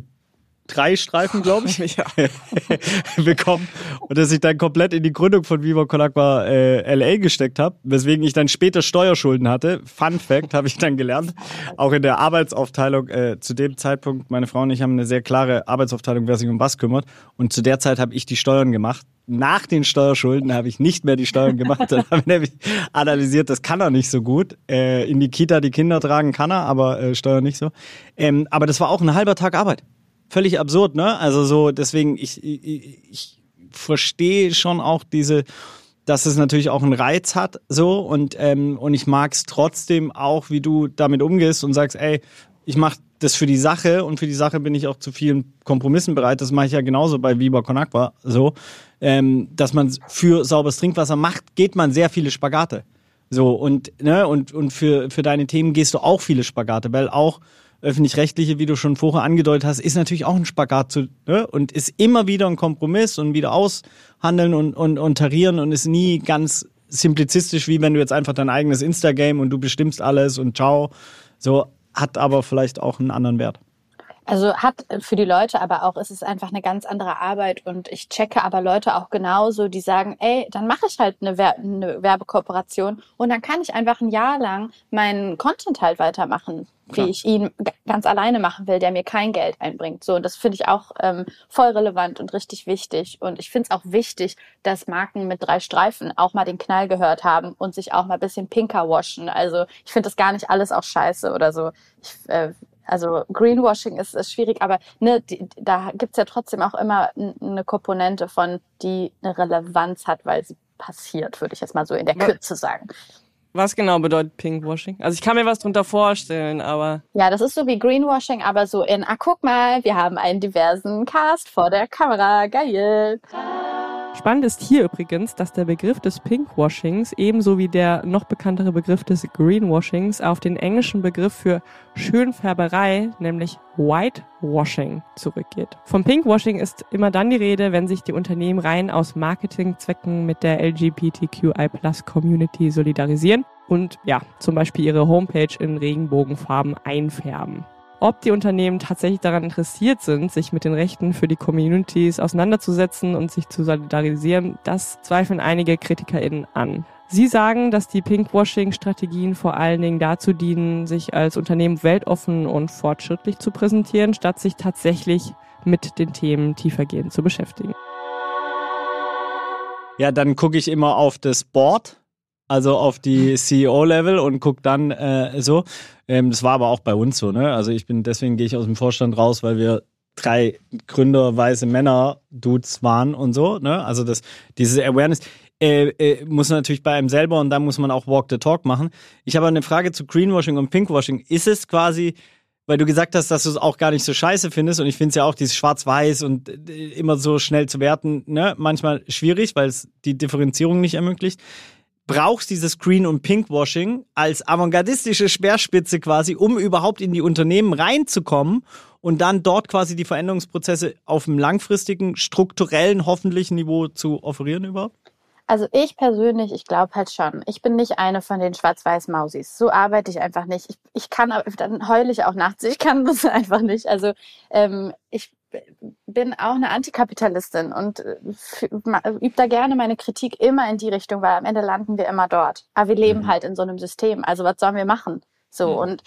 drei Streifen, glaube ich, ja. bekommen und dass ich dann komplett in die Gründung von Viva Con Agua äh, LA gesteckt habe, weswegen ich dann später Steuerschulden hatte. Fun Fact habe ich dann gelernt, auch in der Arbeitsaufteilung äh, zu dem Zeitpunkt, meine Frau und ich haben eine sehr klare Arbeitsaufteilung, wer sich um was kümmert und zu der Zeit habe ich die Steuern gemacht. Nach den Steuerschulden habe ich nicht mehr die Steuern gemacht. Dann habe ich nämlich analysiert, das kann er nicht so gut. Äh, in die Kita die Kinder tragen kann er, aber äh, Steuern nicht so. Ähm, aber das war auch ein halber Tag Arbeit völlig absurd, ne? Also so, deswegen, ich, ich, ich verstehe schon auch diese, dass es natürlich auch einen Reiz hat, so und ähm, und ich mag es trotzdem auch, wie du damit umgehst und sagst, ey, ich mache das für die Sache und für die Sache bin ich auch zu vielen Kompromissen bereit. Das mache ich ja genauso bei Viva Con so, ähm, dass man für sauberes Trinkwasser macht, geht man sehr viele Spagate, so und ne und und für für deine Themen gehst du auch viele Spagate, weil auch öffentlich-rechtliche, wie du schon vorher angedeutet hast, ist natürlich auch ein Spagat zu, ne? und ist immer wieder ein Kompromiss und wieder aushandeln und, und, und tarieren und ist nie ganz simplizistisch, wie wenn du jetzt einfach dein eigenes Instagame und du bestimmst alles und ciao. So hat aber vielleicht auch einen anderen Wert. Also hat für die Leute aber auch, ist es einfach eine ganz andere Arbeit und ich checke aber Leute auch genauso, die sagen, ey, dann mache ich halt eine, Wer eine Werbekooperation und dann kann ich einfach ein Jahr lang meinen Content halt weitermachen, Klar. wie ich ihn ganz alleine machen will, der mir kein Geld einbringt. So, und das finde ich auch ähm, voll relevant und richtig wichtig. Und ich finde es auch wichtig, dass Marken mit drei Streifen auch mal den Knall gehört haben und sich auch mal ein bisschen pinker waschen. Also ich finde das gar nicht alles auch scheiße oder so. Ich äh, also Greenwashing ist, ist schwierig, aber ne, die, da gibt's ja trotzdem auch immer eine Komponente von, die eine Relevanz hat, weil sie passiert, würde ich jetzt mal so in der Kürze sagen. Was genau bedeutet Pinkwashing? Also ich kann mir was drunter vorstellen, aber. Ja, das ist so wie Greenwashing, aber so in, ah, guck mal, wir haben einen diversen Cast vor der Kamera. Geil. Spannend ist hier übrigens, dass der Begriff des Pinkwashings ebenso wie der noch bekanntere Begriff des Greenwashings auf den englischen Begriff für Schönfärberei, nämlich Whitewashing, zurückgeht. Vom Pinkwashing ist immer dann die Rede, wenn sich die Unternehmen rein aus Marketingzwecken mit der LGBTQI-Plus-Community solidarisieren und ja, zum Beispiel ihre Homepage in Regenbogenfarben einfärben. Ob die Unternehmen tatsächlich daran interessiert sind, sich mit den Rechten für die Communities auseinanderzusetzen und sich zu solidarisieren, das zweifeln einige KritikerInnen an. Sie sagen, dass die Pinkwashing-Strategien vor allen Dingen dazu dienen, sich als Unternehmen weltoffen und fortschrittlich zu präsentieren, statt sich tatsächlich mit den Themen tiefergehend zu beschäftigen. Ja, dann gucke ich immer auf das Board also auf die CEO-Level und guck dann äh, so. Ähm, das war aber auch bei uns so, ne? Also ich bin, deswegen gehe ich aus dem Vorstand raus, weil wir drei Gründer, weiße Männer, Dudes waren und so, ne? Also das, diese Awareness. Äh, äh, muss natürlich bei einem selber und da muss man auch Walk the Talk machen. Ich habe eine Frage zu Greenwashing und Pinkwashing. Ist es quasi, weil du gesagt hast, dass du es auch gar nicht so scheiße findest und ich finde es ja auch dieses Schwarz-Weiß und äh, immer so schnell zu werten, ne, manchmal schwierig, weil es die Differenzierung nicht ermöglicht brauchst dieses Green- und Pinkwashing als avantgardistische Speerspitze quasi, um überhaupt in die Unternehmen reinzukommen und dann dort quasi die Veränderungsprozesse auf einem langfristigen, strukturellen, hoffentlichen Niveau zu offerieren überhaupt? Also ich persönlich, ich glaube halt schon. Ich bin nicht eine von den Schwarz-Weiß-Mausis. So arbeite ich einfach nicht. Ich, ich kann, dann heule ich auch nachts. Ich kann das einfach nicht. Also ähm, ich bin auch eine Antikapitalistin und äh, übe da gerne meine Kritik immer in die Richtung, weil am Ende landen wir immer dort. Aber wir leben mhm. halt in so einem System. Also was sollen wir machen? So mhm. und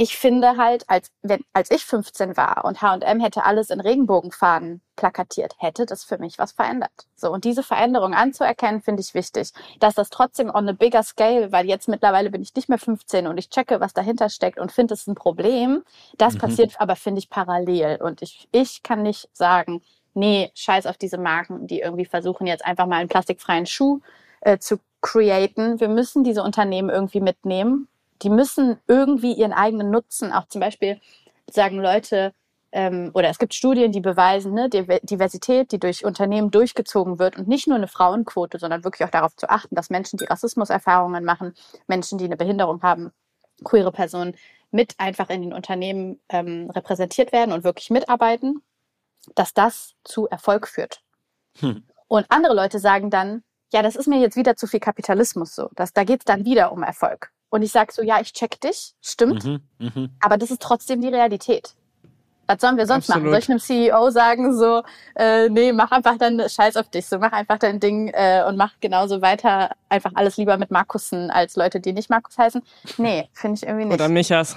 ich finde halt, als, wenn, als ich 15 war und H&M hätte alles in Regenbogenfahnen plakatiert, hätte das für mich was verändert. So, und diese Veränderung anzuerkennen, finde ich wichtig. Dass das trotzdem on a bigger scale, weil jetzt mittlerweile bin ich nicht mehr 15 und ich checke, was dahinter steckt und finde es ein Problem. Das mhm. passiert aber, finde ich, parallel. Und ich, ich kann nicht sagen, nee, scheiß auf diese Marken, die irgendwie versuchen, jetzt einfach mal einen plastikfreien Schuh äh, zu createn. Wir müssen diese Unternehmen irgendwie mitnehmen die müssen irgendwie ihren eigenen Nutzen, auch zum Beispiel sagen Leute, ähm, oder es gibt Studien, die beweisen, ne, Diversität, die durch Unternehmen durchgezogen wird und nicht nur eine Frauenquote, sondern wirklich auch darauf zu achten, dass Menschen, die Rassismuserfahrungen machen, Menschen, die eine Behinderung haben, queere Personen mit einfach in den Unternehmen ähm, repräsentiert werden und wirklich mitarbeiten, dass das zu Erfolg führt. Hm. Und andere Leute sagen dann, ja, das ist mir jetzt wieder zu viel Kapitalismus so. Das, da geht es dann wieder um Erfolg. Und ich sage so, ja, ich check dich, stimmt, mhm, mh. aber das ist trotzdem die Realität. Was sollen wir sonst Absolut. machen? Soll ich einem CEO sagen, so, äh, nee, mach einfach dann Scheiß auf dich, so mach einfach dein Ding äh, und mach genauso weiter, einfach alles lieber mit Markussen als Leute, die nicht Markus heißen? Nee, finde ich irgendwie nicht. Oder Michas.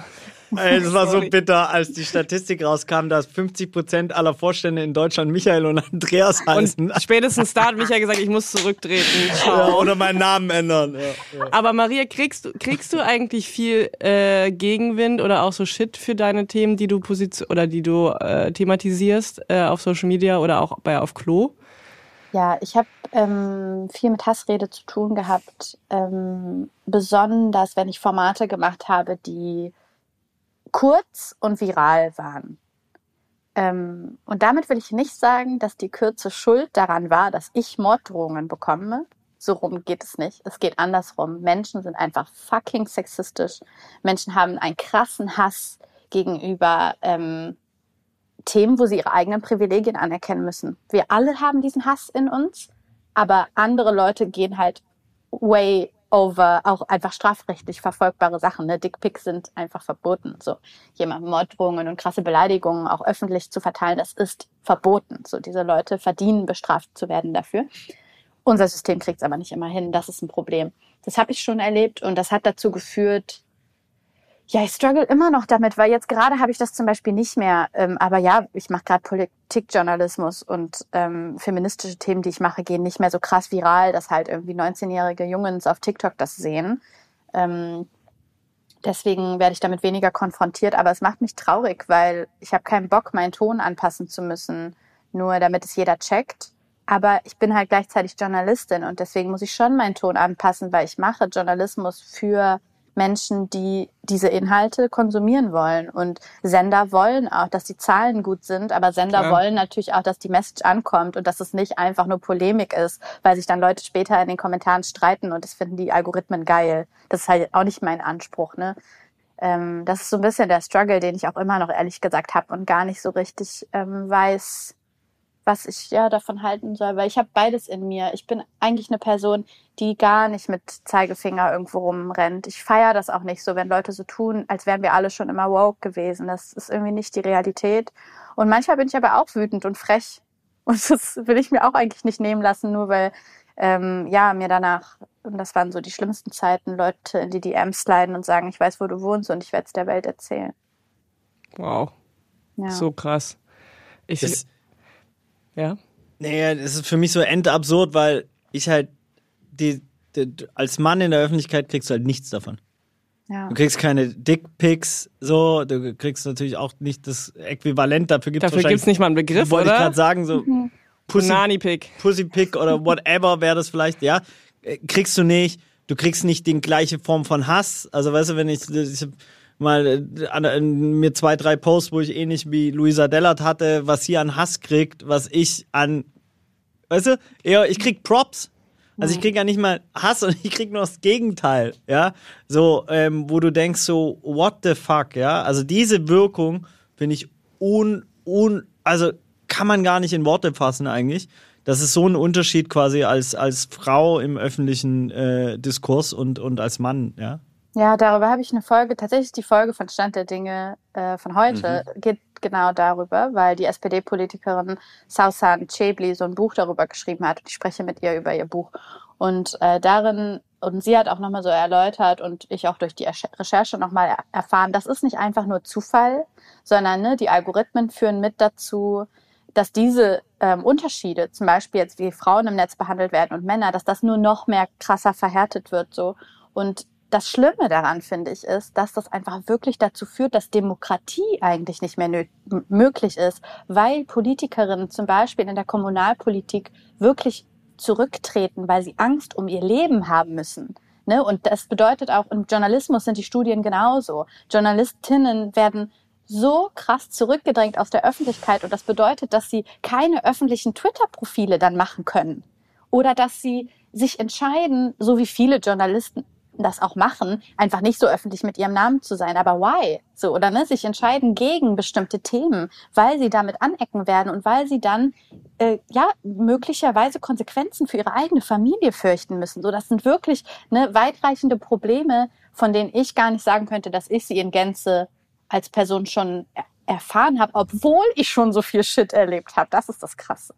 Es war so bitter, als die Statistik rauskam, dass 50 Prozent aller Vorstände in Deutschland Michael und Andreas heißen. Und spätestens da hat Michael gesagt, ich muss zurücktreten. Ja, oder meinen Namen ändern. Ja, ja. Aber Maria, kriegst du, kriegst du eigentlich viel äh, Gegenwind oder auch so Shit für deine Themen, die du position oder die du äh, thematisierst äh, auf Social Media oder auch bei auf Klo? Ja, ich habe ähm, viel mit Hassrede zu tun gehabt, ähm, besonders wenn ich Formate gemacht habe, die kurz und viral waren. Ähm, und damit will ich nicht sagen, dass die Kürze schuld daran war, dass ich Morddrohungen bekomme. So rum geht es nicht. Es geht andersrum. Menschen sind einfach fucking sexistisch. Menschen haben einen krassen Hass gegenüber ähm, Themen, wo sie ihre eigenen Privilegien anerkennen müssen. Wir alle haben diesen Hass in uns, aber andere Leute gehen halt way over auch einfach strafrechtlich verfolgbare Sachen. Ne? Dickpics sind einfach verboten. So jemand Morddrohungen und krasse Beleidigungen auch öffentlich zu verteilen, das ist verboten. So diese Leute verdienen bestraft zu werden dafür. Unser System kriegt es aber nicht immer hin. Das ist ein Problem. Das habe ich schon erlebt und das hat dazu geführt, ja, ich struggle immer noch damit, weil jetzt gerade habe ich das zum Beispiel nicht mehr. Ähm, aber ja, ich mache gerade Politikjournalismus und ähm, feministische Themen, die ich mache, gehen nicht mehr so krass viral, dass halt irgendwie 19-jährige Jungs auf TikTok das sehen. Ähm, deswegen werde ich damit weniger konfrontiert, aber es macht mich traurig, weil ich habe keinen Bock, meinen Ton anpassen zu müssen, nur damit es jeder checkt. Aber ich bin halt gleichzeitig Journalistin und deswegen muss ich schon meinen Ton anpassen, weil ich mache Journalismus für Menschen, die diese Inhalte konsumieren wollen. Und Sender wollen auch, dass die Zahlen gut sind, aber Sender Klar. wollen natürlich auch, dass die Message ankommt und dass es nicht einfach nur Polemik ist, weil sich dann Leute später in den Kommentaren streiten und das finden die Algorithmen geil. Das ist halt auch nicht mein Anspruch, ne? Ähm, das ist so ein bisschen der Struggle, den ich auch immer noch ehrlich gesagt habe und gar nicht so richtig ähm, weiß, was ich ja davon halten soll, weil ich habe beides in mir. Ich bin eigentlich eine Person, die gar nicht mit Zeigefinger irgendwo rumrennt. Ich feiere das auch nicht so, wenn Leute so tun, als wären wir alle schon immer woke gewesen. Das ist irgendwie nicht die Realität. Und manchmal bin ich aber auch wütend und frech. Und das will ich mir auch eigentlich nicht nehmen lassen, nur weil ähm, ja mir danach, und das waren so die schlimmsten Zeiten, Leute in die DMs sliden und sagen, ich weiß, wo du wohnst und ich werde es der Welt erzählen. Wow. Ja. So krass. Ich, das, ja. Naja, das ist für mich so endabsurd, weil ich halt die, die, als Mann in der Öffentlichkeit kriegst du halt nichts davon. Ja. Du kriegst keine Dickpics, so, du kriegst natürlich auch nicht das Äquivalent, dafür gibt es Dafür gibt es nicht mal einen Begriff, wollte oder? ich gerade sagen, so mhm. Pussy. Pussy-Pick oder whatever wäre das vielleicht, ja. Äh, kriegst du nicht. Du kriegst nicht die gleiche Form von Hass. Also weißt du, wenn ich, ich mal äh, mir zwei, drei Posts, wo ich ähnlich wie Luisa Dellert hatte, was sie an Hass kriegt, was ich an, weißt du, eher, ich krieg Props. Also ich krieg ja nicht mal Hass und ich krieg nur das Gegenteil, ja. So, ähm, wo du denkst so, what the fuck, ja. Also diese Wirkung finde ich un, un, also kann man gar nicht in Worte fassen eigentlich. Das ist so ein Unterschied quasi als, als Frau im öffentlichen äh, Diskurs und, und als Mann, ja. Ja, darüber habe ich eine Folge, tatsächlich die Folge von Stand der Dinge äh, von heute mhm. geht genau darüber, weil die SPD-Politikerin Sausan Chebli so ein Buch darüber geschrieben hat und ich spreche mit ihr über ihr Buch. Und äh, darin, und sie hat auch nochmal so erläutert und ich auch durch die Recherche nochmal erfahren, das ist nicht einfach nur Zufall, sondern ne, die Algorithmen führen mit dazu, dass diese ähm, Unterschiede, zum Beispiel jetzt wie Frauen im Netz behandelt werden und Männer, dass das nur noch mehr krasser verhärtet wird so. Und das Schlimme daran, finde ich, ist, dass das einfach wirklich dazu führt, dass Demokratie eigentlich nicht mehr möglich ist, weil Politikerinnen zum Beispiel in der Kommunalpolitik wirklich zurücktreten, weil sie Angst um ihr Leben haben müssen. Ne? Und das bedeutet auch, im Journalismus sind die Studien genauso. Journalistinnen werden so krass zurückgedrängt aus der Öffentlichkeit und das bedeutet, dass sie keine öffentlichen Twitter-Profile dann machen können. Oder dass sie sich entscheiden, so wie viele Journalisten das auch machen, einfach nicht so öffentlich mit ihrem Namen zu sein. Aber why? So, oder ne, sich entscheiden gegen bestimmte Themen, weil sie damit anecken werden und weil sie dann äh, ja möglicherweise Konsequenzen für ihre eigene Familie fürchten müssen. So, das sind wirklich ne, weitreichende Probleme, von denen ich gar nicht sagen könnte, dass ich sie in Gänze als Person schon erfahren habe, obwohl ich schon so viel Shit erlebt habe. Das ist das Krasse.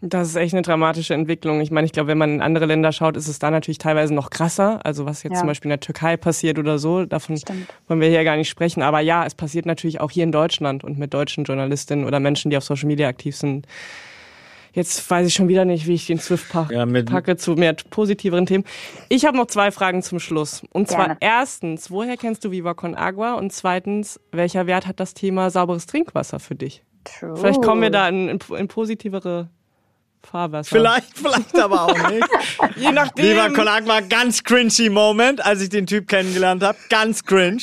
Das ist echt eine dramatische Entwicklung. Ich meine, ich glaube, wenn man in andere Länder schaut, ist es da natürlich teilweise noch krasser. Also was jetzt ja. zum Beispiel in der Türkei passiert oder so, davon Stimmt. wollen wir hier gar nicht sprechen. Aber ja, es passiert natürlich auch hier in Deutschland und mit deutschen Journalistinnen oder Menschen, die auf Social Media aktiv sind. Jetzt weiß ich schon wieder nicht, wie ich den Swift pack ja, packe zu mehr positiveren Themen. Ich habe noch zwei Fragen zum Schluss. Und zwar Gerne. erstens, woher kennst du Viva Con Agua? Und zweitens, welcher Wert hat das Thema sauberes Trinkwasser für dich? True. Vielleicht kommen wir da in, in, in positivere Fahrwasser. Vielleicht, vielleicht aber auch nicht. Je nachdem. Lieber Konak war ganz cringy Moment, als ich den Typ kennengelernt habe. Ganz cringe.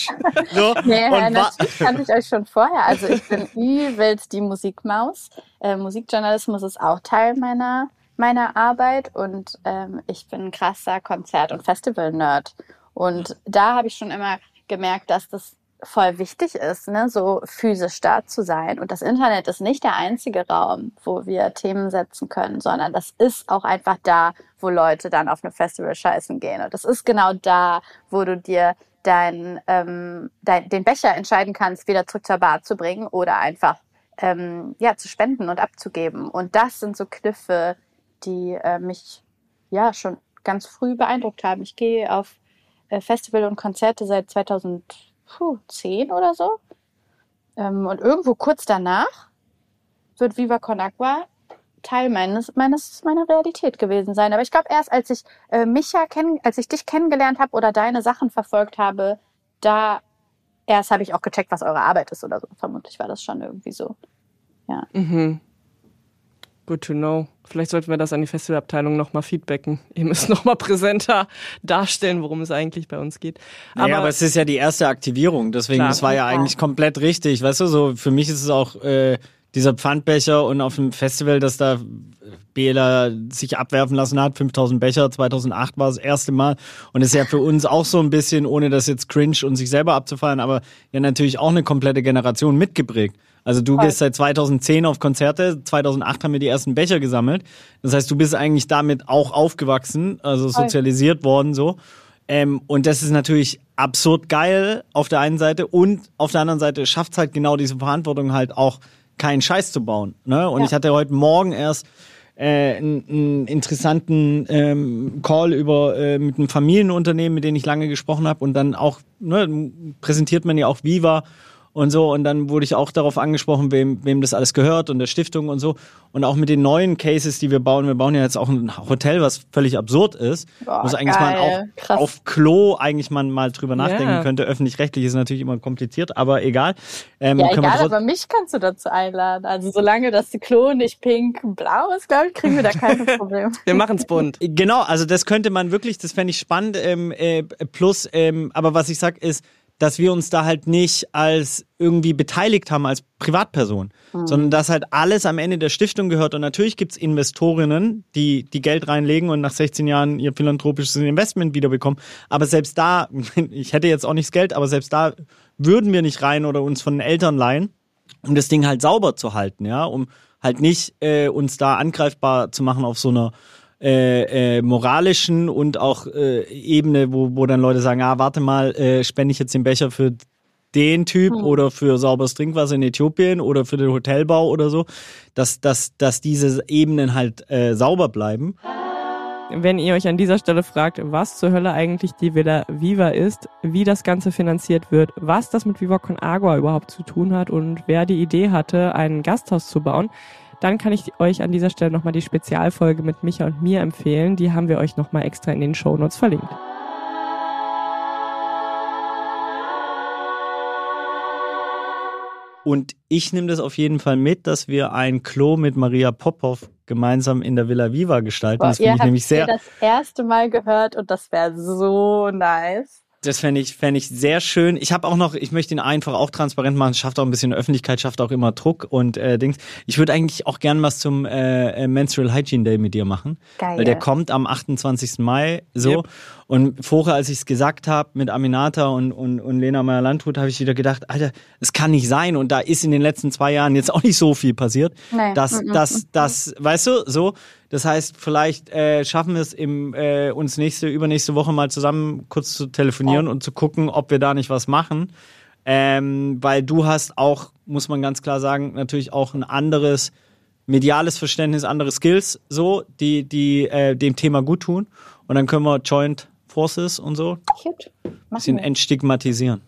So. Nee, und natürlich kannte ich euch schon vorher. Also ich bin übelst die Musikmaus. Äh, Musikjournalismus ist auch Teil meiner, meiner Arbeit und ähm, ich bin ein krasser Konzert- und Festival-Nerd. Und da habe ich schon immer gemerkt, dass das voll wichtig ist, ne, so physisch da zu sein. Und das Internet ist nicht der einzige Raum, wo wir Themen setzen können, sondern das ist auch einfach da, wo Leute dann auf eine Festival scheißen gehen. Und das ist genau da, wo du dir dein, ähm, dein, den Becher entscheiden kannst, wieder zurück zur Bar zu bringen oder einfach ähm, ja, zu spenden und abzugeben. Und das sind so Kniffe, die äh, mich ja schon ganz früh beeindruckt haben. Ich gehe auf äh, Festival und Konzerte seit 2010 oder so. Ähm, und irgendwo kurz danach wird Viva Con Agua Teil meines, meines, meiner Realität gewesen sein. Aber ich glaube, erst als ich äh, Micha kenn, als ich dich kennengelernt habe oder deine Sachen verfolgt habe, da erst habe ich auch gecheckt, was eure Arbeit ist oder so. Vermutlich war das schon irgendwie so. Ja. Mhm. Good to know. Vielleicht sollten wir das an die Festivalabteilung nochmal feedbacken. Ihr müsst nochmal präsenter darstellen, worum es eigentlich bei uns geht. Aber, naja, aber es ist ja die erste Aktivierung, deswegen, klar, das war ja eigentlich komplett richtig. Weißt du, so für mich ist es auch äh, dieser Pfandbecher und auf dem Festival, dass da Bela sich abwerfen lassen hat, 5000 Becher, 2008 war das erste Mal und ist ja für uns auch so ein bisschen, ohne das jetzt cringe und sich selber abzufallen, aber ja natürlich auch eine komplette Generation mitgeprägt. Also du gehst seit 2010 auf Konzerte, 2008 haben wir die ersten Becher gesammelt. Das heißt, du bist eigentlich damit auch aufgewachsen, also sozialisiert worden so. Ähm, und das ist natürlich absurd geil auf der einen Seite und auf der anderen Seite schafft es halt genau diese Verantwortung halt auch keinen Scheiß zu bauen. Ne? Und ja. ich hatte heute Morgen erst äh, einen, einen interessanten ähm, Call über äh, mit einem Familienunternehmen, mit dem ich lange gesprochen habe und dann auch ne, präsentiert man ja auch Viva und so. Und dann wurde ich auch darauf angesprochen, wem, wem das alles gehört und der Stiftung und so. Und auch mit den neuen Cases, die wir bauen. Wir bauen ja jetzt auch ein Hotel, was völlig absurd ist. Boah, muss eigentlich geil. mal auch Krass. auf Klo eigentlich man mal drüber nachdenken yeah. könnte. Öffentlich-rechtlich ist natürlich immer kompliziert, aber egal. Ähm, ja, egal, aber mich kannst du dazu einladen. Also solange das Klo nicht pink blau ist, glaube ich, kriegen wir da kein Problem. wir machen's bunt. Genau, also das könnte man wirklich, das fände ich spannend. Ähm, äh, plus, ähm, aber was ich sag ist, dass wir uns da halt nicht als irgendwie beteiligt haben als Privatperson, mhm. sondern dass halt alles am Ende der Stiftung gehört. Und natürlich gibt's Investorinnen, die, die Geld reinlegen und nach 16 Jahren ihr philanthropisches Investment wiederbekommen. Aber selbst da, ich hätte jetzt auch nicht das Geld, aber selbst da würden wir nicht rein oder uns von den Eltern leihen, um das Ding halt sauber zu halten, ja, um halt nicht äh, uns da angreifbar zu machen auf so einer äh, äh, moralischen und auch äh, Ebene, wo, wo dann Leute sagen, ah, warte mal, äh, spende ich jetzt den Becher für den Typ hm. oder für sauberes Trinkwasser in Äthiopien oder für den Hotelbau oder so, dass, dass, dass diese Ebenen halt äh, sauber bleiben. Wenn ihr euch an dieser Stelle fragt, was zur Hölle eigentlich die Villa Viva ist, wie das Ganze finanziert wird, was das mit Viva Con Agua überhaupt zu tun hat und wer die Idee hatte, ein Gasthaus zu bauen, dann kann ich euch an dieser Stelle nochmal die Spezialfolge mit Micha und mir empfehlen. Die haben wir euch nochmal extra in den Show Notes verlinkt. Und ich nehme das auf jeden Fall mit, dass wir ein Klo mit Maria Popov gemeinsam in der Villa Viva gestalten. Boah, das finde ich nämlich sehr. das erste Mal gehört und das wäre so nice. Das fände ich, fänd ich sehr schön. Ich habe auch noch, ich möchte ihn einfach auch transparent machen, schafft auch ein bisschen Öffentlichkeit, schafft auch immer Druck und äh, Dings. Ich würde eigentlich auch gern was zum äh, äh, Menstrual Hygiene Day mit dir machen. Geil. Weil der kommt am 28. Mai so. Yep. Und vorher, als ich es gesagt habe mit Aminata und, und, und Lena Meyer-Landrut, habe ich wieder gedacht, Alter, es kann nicht sein. Und da ist in den letzten zwei Jahren jetzt auch nicht so viel passiert. Nee. Dass, -mm. dass, dass, weißt du, so. Das heißt, vielleicht äh, schaffen wir es im, äh, uns nächste, übernächste Woche mal zusammen kurz zu telefonieren oh. und zu gucken, ob wir da nicht was machen. Ähm, weil du hast auch, muss man ganz klar sagen, natürlich auch ein anderes mediales Verständnis, andere Skills, so, die, die äh, dem Thema gut tun. Und dann können wir joint Forces und so Cute. bisschen entstigmatisieren.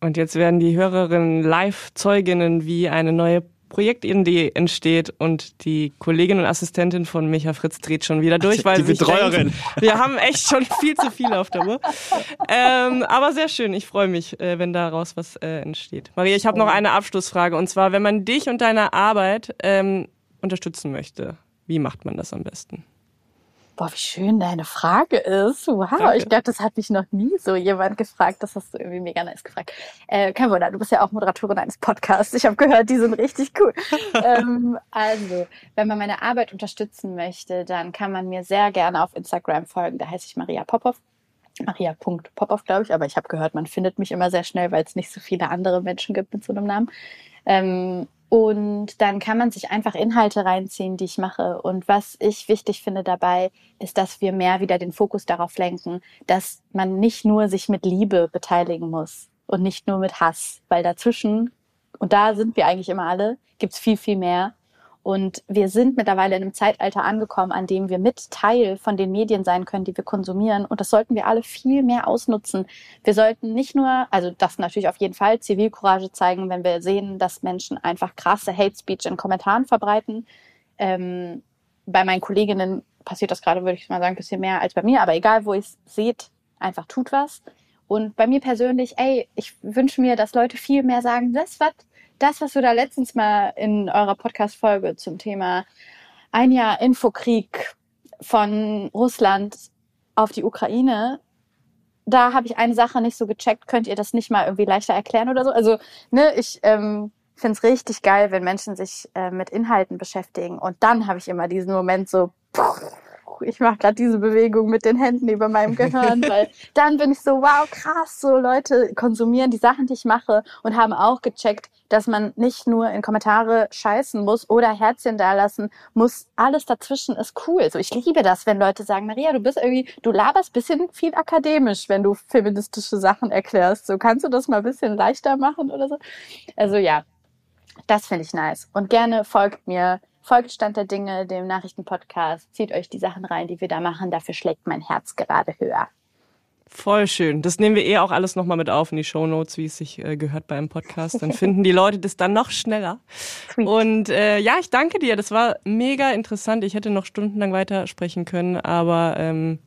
Und jetzt werden die Hörerinnen Live-Zeuginnen, wie eine neue Projektidee entsteht und die Kollegin und Assistentin von Micha Fritz dreht schon wieder durch, weil die Betreuerin. Denkt, wir haben echt schon viel zu viel auf der Uhr. Ähm, aber sehr schön, ich freue mich, äh, wenn daraus was äh, entsteht. Maria, ich habe noch eine Abschlussfrage und zwar, wenn man dich und deine Arbeit ähm, unterstützen möchte, wie macht man das am besten? Boah, wie schön deine Frage ist. Wow, Danke. ich glaube, das hat mich noch nie so jemand gefragt. Das hast du irgendwie mega nice gefragt. Äh, kein Wunder, du bist ja auch Moderatorin eines Podcasts. Ich habe gehört, die sind richtig cool. ähm, also, wenn man meine Arbeit unterstützen möchte, dann kann man mir sehr gerne auf Instagram folgen. Da heiße ich Maria Popov. Maria.popoff, glaube ich, aber ich habe gehört, man findet mich immer sehr schnell, weil es nicht so viele andere Menschen gibt mit so einem Namen. Ähm, und dann kann man sich einfach Inhalte reinziehen, die ich mache. Und was ich wichtig finde dabei, ist, dass wir mehr wieder den Fokus darauf lenken, dass man nicht nur sich mit Liebe beteiligen muss und nicht nur mit Hass, weil dazwischen, und da sind wir eigentlich immer alle, gibt's viel, viel mehr. Und wir sind mittlerweile in einem Zeitalter angekommen, an dem wir mit Teil von den Medien sein können, die wir konsumieren. Und das sollten wir alle viel mehr ausnutzen. Wir sollten nicht nur, also das natürlich auf jeden Fall, Zivilcourage zeigen, wenn wir sehen, dass Menschen einfach krasse Hate Speech in Kommentaren verbreiten. Ähm, bei meinen Kolleginnen passiert das gerade, würde ich mal sagen, ein bisschen mehr als bei mir. Aber egal, wo ihr es seht, einfach tut was. Und bei mir persönlich, ey, ich wünsche mir, dass Leute viel mehr sagen, das, was das, was du da letztens mal in eurer Podcast-Folge zum Thema ein Jahr Infokrieg von Russland auf die Ukraine, da habe ich eine Sache nicht so gecheckt. Könnt ihr das nicht mal irgendwie leichter erklären oder so? Also, ne, ich ähm, finde es richtig geil, wenn Menschen sich äh, mit Inhalten beschäftigen. Und dann habe ich immer diesen Moment so, pff, ich mache gerade diese Bewegung mit den Händen über meinem Gehirn, weil dann bin ich so, wow, krass, so Leute konsumieren die Sachen, die ich mache und haben auch gecheckt, dass man nicht nur in Kommentare scheißen muss oder Herzchen dalassen muss. Alles dazwischen ist cool. So, ich liebe das, wenn Leute sagen, Maria, du bist irgendwie, du laberst bisschen viel akademisch, wenn du feministische Sachen erklärst. So, kannst du das mal ein bisschen leichter machen oder so? Also ja, das finde ich nice. Und gerne folgt mir Folgt Stand der Dinge, dem Nachrichtenpodcast. Zieht euch die Sachen rein, die wir da machen. Dafür schlägt mein Herz gerade höher. Voll schön. Das nehmen wir eh auch alles nochmal mit auf in die Show Notes, wie es sich äh, gehört beim Podcast. Dann finden die Leute das dann noch schneller. Sweet. Und äh, ja, ich danke dir. Das war mega interessant. Ich hätte noch stundenlang weitersprechen können, aber ähm,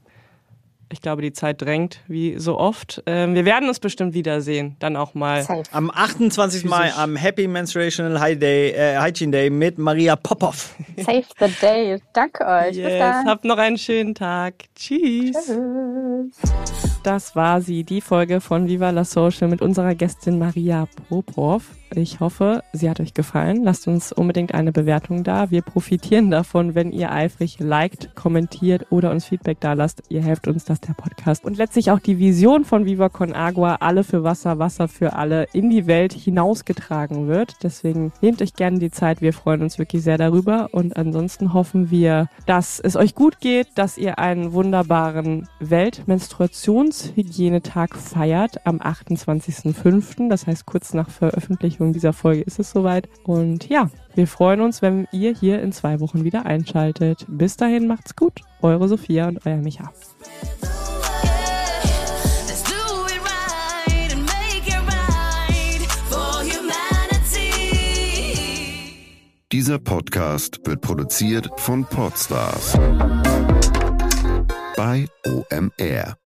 ich glaube, die Zeit drängt, wie so oft. Ähm, wir werden uns bestimmt wiedersehen, dann auch mal. Am 28. Mai, am Happy Menstruational High Day, äh, Hygiene Day mit Maria Popov. Save the day. Danke euch. Yes. Bis dann. Habt noch einen schönen Tag. Tschüss. Tschüss. Das war sie, die Folge von Viva la Social mit unserer Gästin Maria Popov. Ich hoffe, sie hat euch gefallen. Lasst uns unbedingt eine Bewertung da. Wir profitieren davon, wenn ihr eifrig liked, kommentiert oder uns Feedback da lasst. Ihr helft uns, dass der Podcast und letztlich auch die Vision von Viva Con Agua, alle für Wasser, Wasser für alle, in die Welt hinausgetragen wird. Deswegen nehmt euch gerne die Zeit. Wir freuen uns wirklich sehr darüber. Und ansonsten hoffen wir, dass es euch gut geht, dass ihr einen wunderbaren Weltmenstruationshygienetag feiert am 28.05. Das heißt kurz nach Veröffentlichung Veröffentlichung dieser Folge ist es soweit. Und ja, wir freuen uns, wenn ihr hier in zwei Wochen wieder einschaltet. Bis dahin macht's gut. Eure Sophia und euer Micha. Dieser Podcast wird produziert von Podstars bei OMR.